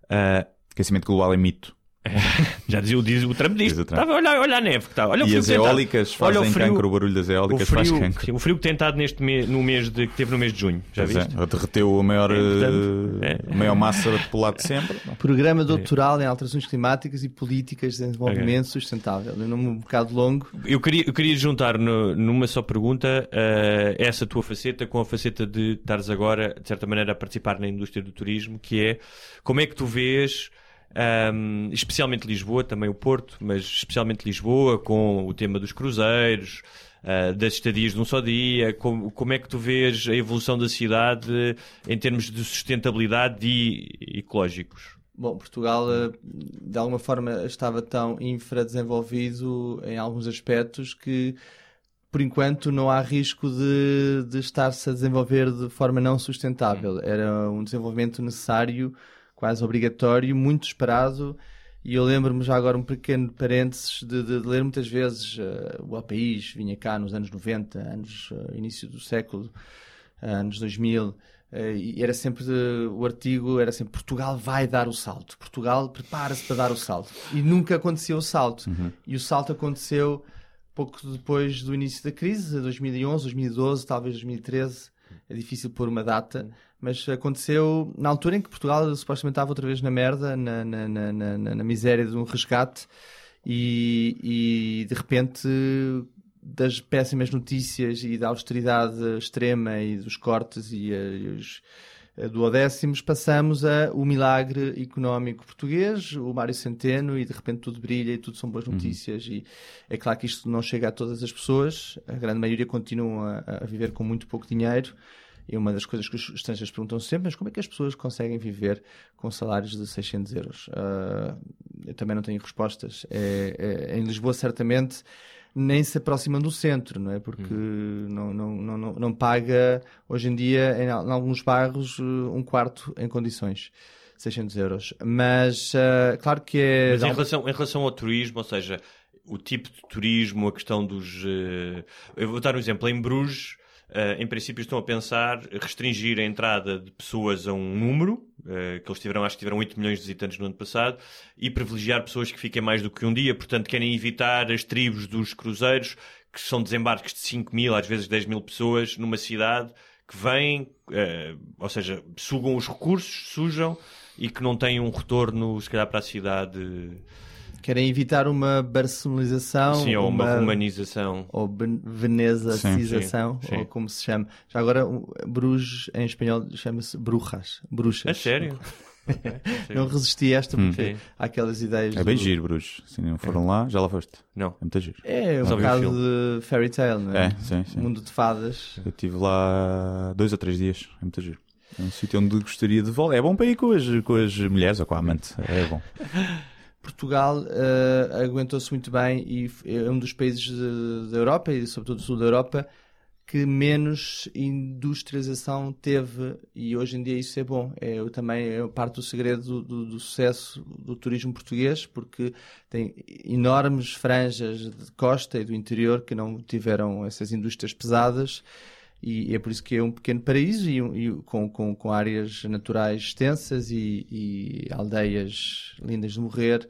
Ah, Aquecimento global é mito. já dizia o, diz, o Trump diz. Diz o Trump. Tava, olha, olha a neve que está. Olha o e frio as que tem estado. eólicas Olha o fazem frio- cancro, o barulho das eólicas faz frio, cancro. sim, o frio que tem estado neste me, no mês de, que teve no mês de junho. Já Pois é, viste? derreteu a maior, É, portanto, eh, é. maior massa polar de sempre. Programa Doutoral em Alterações Climáticas e Políticas de Desenvolvimento Sustentável. É um nome um bocado longo. Eu queria, eu queria juntar no- numa só pergunta eh, essa tua faceta com a faceta de estares agora, de certa maneira, a participar na indústria do turismo, que é como é que tu vês, ahm, especialmente Lisboa, também o Porto, mas especialmente Lisboa, com o tema dos cruzeiros, ah, das estadias de um só dia, como, como é que tu vês a evolução da cidade em termos de sustentabilidade e ecológicos? Bom, Portugal eh, de alguma forma estava tão infradesenvolvido em alguns aspectos que por enquanto não há risco de, de estar-se a desenvolver de forma não sustentável. Era um desenvolvimento necessário, quase obrigatório, muito esperado. E eu lembro-me já agora um pequeno parênteses de, de- de ler muitas vezes eh, o El País, vinha cá nos anos 90, anos, eh, início do século, anos 2000, eh, e era sempre o artigo era sempre Portugal vai dar o salto, Portugal prepara-se para dar o salto. E nunca aconteceu o salto. E o salto aconteceu pouco depois do início da crise 2011, 2012, talvez 2013 é difícil pôr uma data mas aconteceu na altura em que Portugal supostamente estava outra vez na merda na, na, na, na, miséria de um resgate e, e de repente das péssimas notícias e da austeridade extrema e dos cortes e, eh, e os eh, duodécimos, passamos a o milagre económico português, o Mário Centeno, e de repente tudo brilha e tudo são boas notícias. E é claro que isto não chega a todas as pessoas, a grande maioria continuam a, a viver com muito pouco dinheiro. E uma das coisas que os estrangeiros perguntam sempre, mas como é que as pessoas conseguem viver com salários de 600 euros? Ah, eu também não tenho respostas. É- é- em Lisboa, certamente, nem se aproximam do centro, não é? Porque não, não, não, não, não paga, hoje em dia, em, em alguns bairros, eh, um quarto em condições. 600 euros. Mas, ah, claro que é... Mas em relação, em relação ao turismo, ou seja, o tipo de turismo, a questão dos. eh, eu vou dar um exemplo. Em Bruges, em princípio, estão a pensar restringir a entrada de pessoas a um número, eh, que eles tiveram, acho que tiveram 8 milhões de visitantes no ano passado, e privilegiar pessoas que fiquem mais do que um dia. Portanto, querem evitar as tribos dos cruzeiros, que são desembarques de 5 mil, às vezes 10 mil pessoas, numa cidade que vêm, eh, ou seja, sugam os recursos, sujam. E que não têm um retorno, se calhar, para a cidade Querem evitar uma barcelonização. Sim, ou uma humanização. Ou ben- venezacização, ou como se chama. Já agora, Bruges, em espanhol, chama-se brujas. Bruxas. É sério? Não resisti a esta porque há aquelas ideias. É bem do- giro, Bruges. Se não foram lá, já lá foste. Não. É muito giro. É um bocado de fairy tale, não é? É, sim, sim. Mundo de fadas. Eu estive lá dois ou três dias. É muito giro. É um sítio onde gostaria de voltar. É bom para ir com as, com as mulheres ou com a amante. É bom. Portugal eh, aguentou-se muito bem e é um dos países da Europa e sobretudo do sul da Europa que menos industrialização teve e hoje em dia isso é bom. É eu também é parte do segredo do, do- do sucesso do turismo português porque tem enormes franjas de costa e do interior que não tiveram essas indústrias pesadas e é por isso que é um pequeno paraíso e, e com, com, com áreas naturais extensas e, e aldeias lindas de morrer,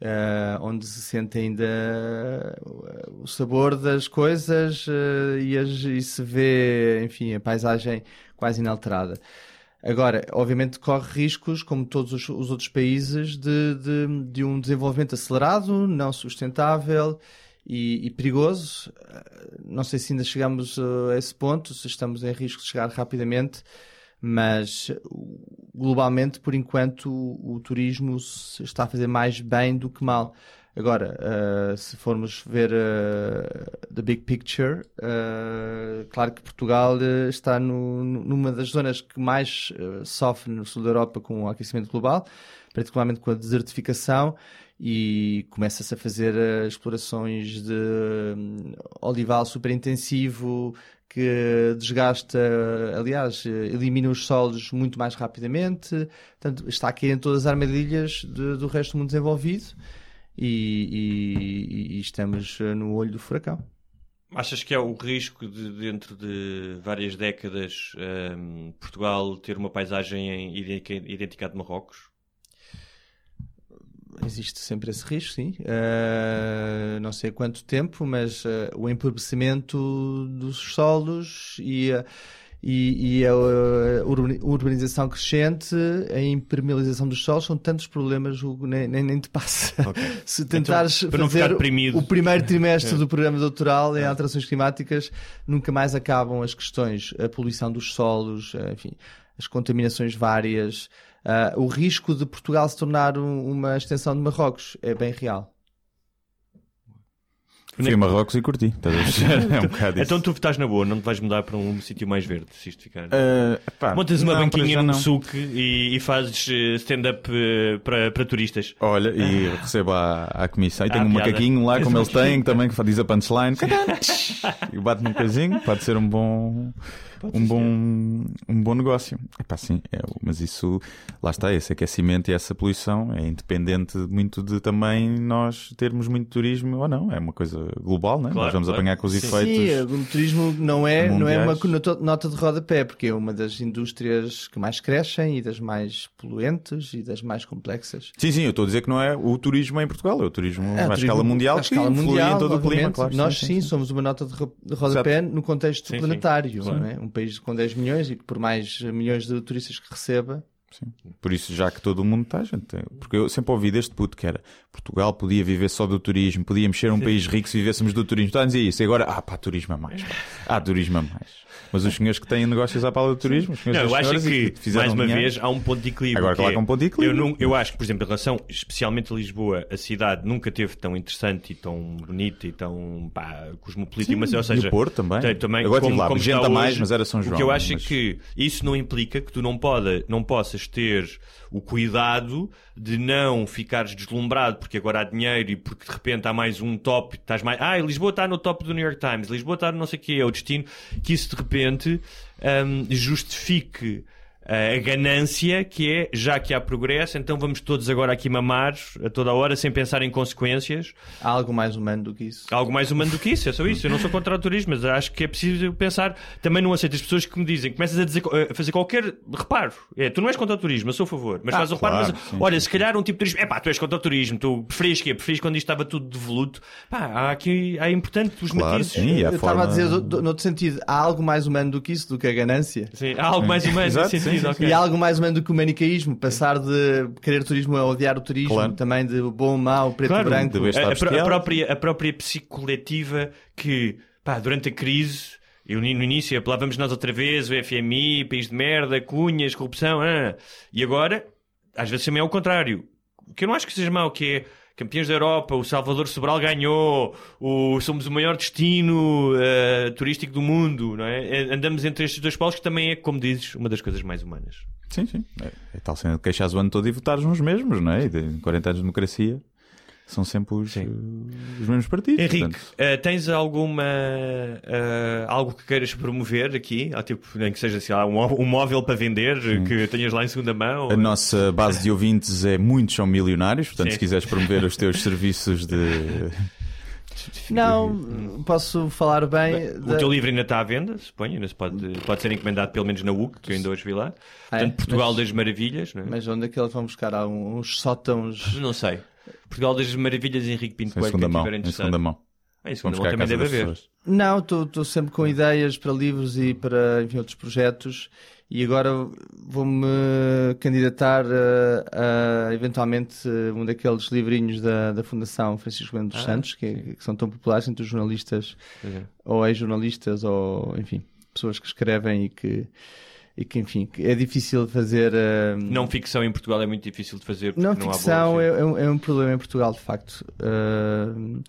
eh, onde se sente ainda eh, o sabor das coisas eh, e, as- e se vê, enfim, a paisagem quase inalterada. Agora, obviamente, corre riscos, como todos os, os outros países, de, de, de um desenvolvimento acelerado, não sustentável e, e perigoso. Uh, Não sei se ainda chegamos uh, a esse ponto, se estamos em risco de chegar rapidamente, mas uh, globalmente, por enquanto, o, o turismo está a fazer mais bem do que mal. Agora, uh, se formos ver uh, the big picture, uh, claro que Portugal está no- numa das zonas que mais sofre no sul da Europa com o aquecimento global, particularmente com a desertificação, e começa-se a fazer uh, explorações de hum, olival super intensivo que desgasta, aliás, eh, elimina os solos muito mais rapidamente, portanto, está a cair em todas as armadilhas de- do resto do mundo desenvolvido e, e- e estamos eh, no olho do furacão. Achas que é o risco de, dentro de várias décadas, ehm, Portugal ter uma paisagem em- idêntica de Marrocos? Existe sempre esse risco, sim. Eh, não sei quanto tempo, mas eh, o empobrecimento dos solos e, a- e, e a, uh, urbani- urbanização crescente, a impermeabilização dos solos são tantos problemas, Hugo, nem, nem, nem te passa. Se tentares Então, para não ficar fazer o primeiro trimestre do programa doutoral em alterações climáticas, nunca mais acabam as questões, a poluição dos solos, eh, enfim, as contaminações várias. Ah, o risco de Portugal se tornar um- uma extensão de Marrocos é bem real. Fui a Marrocos e curti. Estás a ver? É um bocado isso. Então tu estás na boa, não te vais mudar para um sítio mais verde, se isto ficar. Pá, Montas uma não, banquinha num não. suque e, e fazes eh, stand-up eh, para, para turistas. Olha, e recebo à, à comissão. E Ah, tenho um piada. macaquinho lá, como eles têm, também que diz a punchline. e bate num casinho. Pode ser um bom. Um bom, um bom negócio. Epá, sim, é, mas isso, lá está, esse aquecimento e essa poluição é independente muito de também nós termos muito turismo ou não. É uma coisa global, né? Claro, nós vamos claro. apanhar com os Sim. efeitos. Sim, o turismo não é, não é uma nota- de rodapé, porque é uma das indústrias que mais crescem e das mais poluentes e das mais complexas. Sim, sim, eu estou a dizer que não é o turismo em Portugal, é o turismo É, à escala mundial à que escala influi mundial, em todo o clima, claro. Nós sim, somos uma nota de ro- de rodapé no contexto Sim, sim. planetário. Não é? Um país com 10 milhões e que por mais milhões de turistas que receba, Por isso, já que todo o mundo está, gente. Porque eu sempre ouvi deste puto que era Portugal podia viver só do turismo, podíamos ser um país rico se vivêssemos do turismo. Está a dizer isso. E agora, ah, pá, turismo a mais. pá. Ah, turismo a mais. Mas os senhores que têm negócios à pala do turismo, os Não, e eu acho e que, fizeram mais uma dinheiro. vez, há um ponto de equilíbrio. Agora, que claro é- que há um ponto de equilíbrio. Eu, não- eu acho que, por exemplo, em relação especialmente a Lisboa, a cidade nunca teve tão interessante e tão bonita e tão pá, cosmopolita. Sim, mas, ou e seja, o Porto também. tem- também Agora como, lá, como gente a mais, hoje, mas era São O que João, eu acho mas- que isso não implica que tu não, não possas ter o cuidado de não ficares deslumbrado porque agora há dinheiro e porque de repente há mais um top, estás mais. Ah, Lisboa está no top do New York Times, Lisboa está no não sei o que, é o destino, que isso de repente hum, justifique a ganância que é, já que há progresso, então vamos todos agora aqui mamar a toda a hora sem pensar em consequências. há algo mais humano do que isso. Algo mais humano do que isso, é só isso. Eu não sou contra o turismo, mas acho que é preciso pensar. Também não aceito as pessoas que me dizem, começas a, dizer, a fazer qualquer reparo. É, tu não és contra o turismo, eu sou a favor. Mas Ah, faz o reparo, claro, mas sim, olha, sim, se calhar um tipo de turismo, é pá, tu és contra o turismo, tu preferias quê? Preferias quando isto estava tudo devoluto. Pá, há aqui, há importante os Claro, matizes. sim, a eu forma... estava a dizer, noutro sentido, há algo mais humano do que isso, do que a ganância. Sim, há algo mais humano Exato, nesse sim, sentido, sim, ok. E algo mais humano do que o manicaísmo, passar de querer turismo a odiar o turismo, Claro. também de bom, mau, preto, Claro, branco. besta a, a, a própria, a própria psicoletiva que, pá, durante a crise, eu no início, lá vamos nós outra vez, o FMI, país de merda, cunhas, corrupção, ah. e agora, às vezes também é o contrário. O que eu não acho que seja mau, que é campeões da Europa, o Salvador Sobral ganhou, o, somos o maior destino eh, turístico do mundo, não é? Eh, Andamos entre estes dois polos, que também é, como dizes, uma das coisas mais humanas. Sim, sim. É, é tal cena de queixares o ano todo e votares nos mesmos, não é? E de 40 anos de democracia são sempre os, eh, os mesmos partidos. Henrique, eh, tens alguma eh, algo que queiras promover aqui? Ah, tipo, nem que seja sei lá, um, um móvel para vender que tenhas lá em segunda mão? A nossa base de ouvintes é muitos são milionários, portanto, Sim. se quiseres promover os teus serviços de. Não, posso falar bem. O da- teu livro ainda está à venda, suponho, ainda se pode, pode ser encomendado pelo menos na UC, que eu ainda hoje vi lá. É? Portanto, Portugal Mas- das Maravilhas, não é? Mas onde é que eles vão buscar? Há uns sótãos. Não sei. Portugal das Maravilhas, Henrique Pinto Em Coelho, quem mão. estiver Em interessado. segunda mão. Ah, em segunda Vamos mão também deve haver. pessoas. Não, estou sempre com ideias para livros e para enfim, outros projetos e agora vou-me candidatar a, a, eventualmente um daqueles livrinhos da, da Fundação Francisco Bento dos Ah, Santos, que, que são tão populares entre os jornalistas é. ou ex-jornalistas ou, enfim, pessoas que escrevem e que, e que enfim, é difícil fazer... ah, Não ficção em Portugal é muito difícil de fazer. não, não ficção é, é um, é um problema em Portugal, de facto. Uh,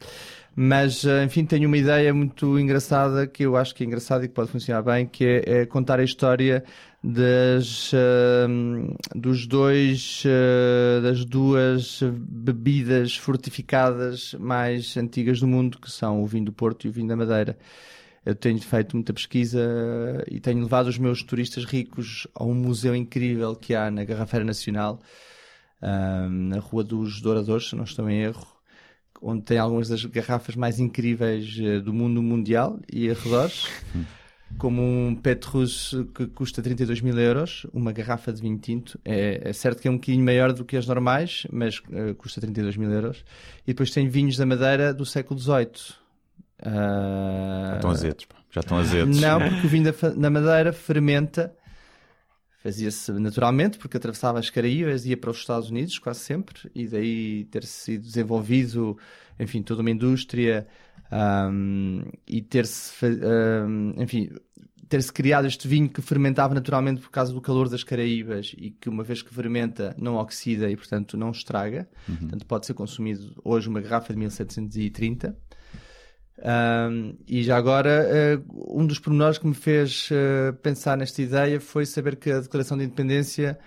mas, uh, enfim, tenho uma ideia muito engraçada que eu acho que é engraçada e que pode funcionar bem, que é, é contar a história das, uh, dos dois, uh, das duas bebidas fortificadas mais antigas do mundo, que são o vinho do Porto e o vinho da Madeira. Eu tenho feito muita pesquisa e tenho levado os meus turistas ricos a um museu incrível que há na Garrafeira Nacional, na Rua dos Douradores, se não estou em erro, onde tem algumas das garrafas mais incríveis eh, do mundo mundial e arredores, como um Petrus que custa 32 mil euros, uma garrafa de vinho tinto. É, é certo que é um bocadinho maior do que as normais, mas eh, custa 32 mil euros. E depois tem vinhos da Madeira do século XVIII. Ah, Já estão azedos, pá. Já estão azedos. não, porque o vinho da, da Madeira fermenta, fazia-se naturalmente, porque atravessava as Caraíbas e ia para os Estados Unidos, quase sempre, e daí ter sido desenvolvido, enfim, toda uma indústria ahm, e ter-se, ahm, enfim, ter-se criado este vinho que fermentava naturalmente por causa do calor das Caraíbas e que uma vez que fermenta não oxida e portanto não estraga, portanto pode ser consumido hoje uma garrafa de 1730. Um, e já agora, eh, um dos pormenores que me fez eh, pensar nesta ideia foi saber que a Declaração de Independência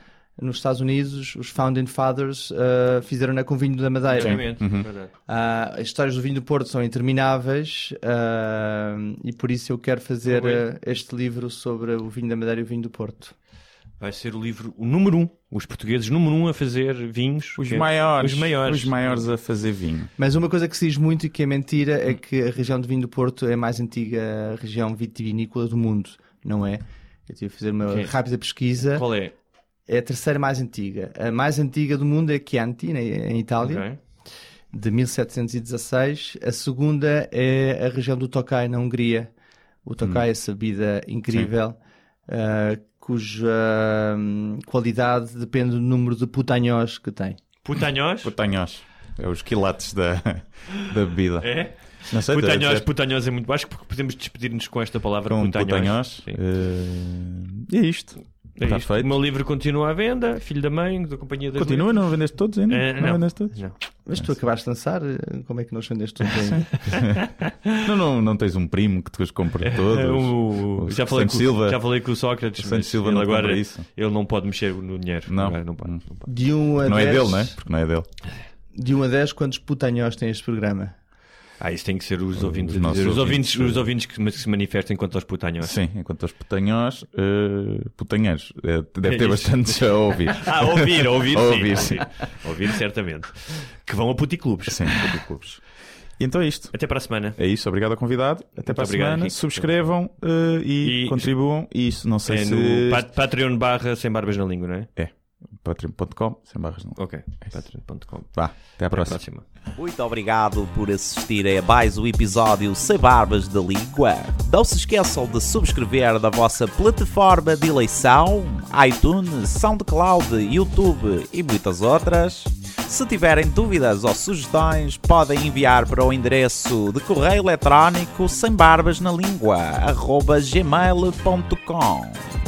nos Estados Unidos, os Founding Fathers eh, fizeram-na com vinho da Madeira. Exatamente, verdade. Ah, as histórias do vinho do Porto são intermináveis ah, e por isso eu quero fazer este livro sobre o vinho da Madeira e o vinho do Porto. Vai ser o livro o número um. Os portugueses número um a fazer vinhos. Os que é- maiores, Os maiores. Os maiores a fazer vinho. Mas uma coisa que se diz muito e que é mentira é que a região de vinho do Porto é a mais antiga região vitivinícola do mundo, não é? Eu tive a fazer uma Ok. rápida pesquisa. Qual é? É a terceira mais antiga. A mais antiga do mundo é Chianti, na- em Itália, Ok. de 1716. A segunda é a região do Tokaj, na Hungria. O Tokaj é essa bebida incrível, ah, cuja hum, qualidade depende do número de putanhós que tem. Putanhós? Putanhós. É os quilates da, da bebida. É? Não sei, Putanhós, é muito baixo porque podemos despedir-nos com esta palavra com putanhós. E é isto. É Está isto. feito. O meu livro continua à venda, Filho da Mãe, da Companhia das Continua, não vendeste todos ainda? Eh, não. não. vendeste todos? Não. Mas tu acabaste de lançar, eh, como é que nós vendeste tudo ainda? Não, não, não tens um primo que te os compra todos. É, o- O já, falei com, Silva. já falei com o Sócrates. O Santos Silva ele não agora isso. Ele não pode mexer no dinheiro. Não. Não pode, não pode. De 1 a Não é 10, dele, não é? Porque não é dele. De 1 a 10, quantos putanhós tem este programa? Ah, isso tem que ser os ouvintes. nossos dizer. Os ouvintes, ouvintes, os ouvintes que, se- que se manifestem quanto aos putanhos. Sim, enquanto aos putanhós, uh, putanheiros. Eh, deve É ter bastantes a ouvir. Ah, ouvir, ouvir, A ouvir, sim. ouvir. Ouvir, certamente. Que vão a puticlubes. Sim, puticlubes. E então é isto. Até para a semana. É isso, obrigado ao convidado. Até para a obrigado, semana. Henrique. Subscrevam eh, e, E- contribuam. E isso, não sei É se. no pat- Patreon barra sem barbas na língua, não é? É. Patreon.com, sem barras não. Ok. Patreon.com. Vá, até à Até à próxima. próxima. Muito obrigado por assistir a mais um episódio Sem Barbas da Língua. Não se esqueçam de subscrever na vossa plataforma de eleição, iTunes, SoundCloud, YouTube e muitas outras. Se tiverem dúvidas ou sugestões, podem enviar para o endereço de correio eletrónico sem barbas na língua, gmail.com.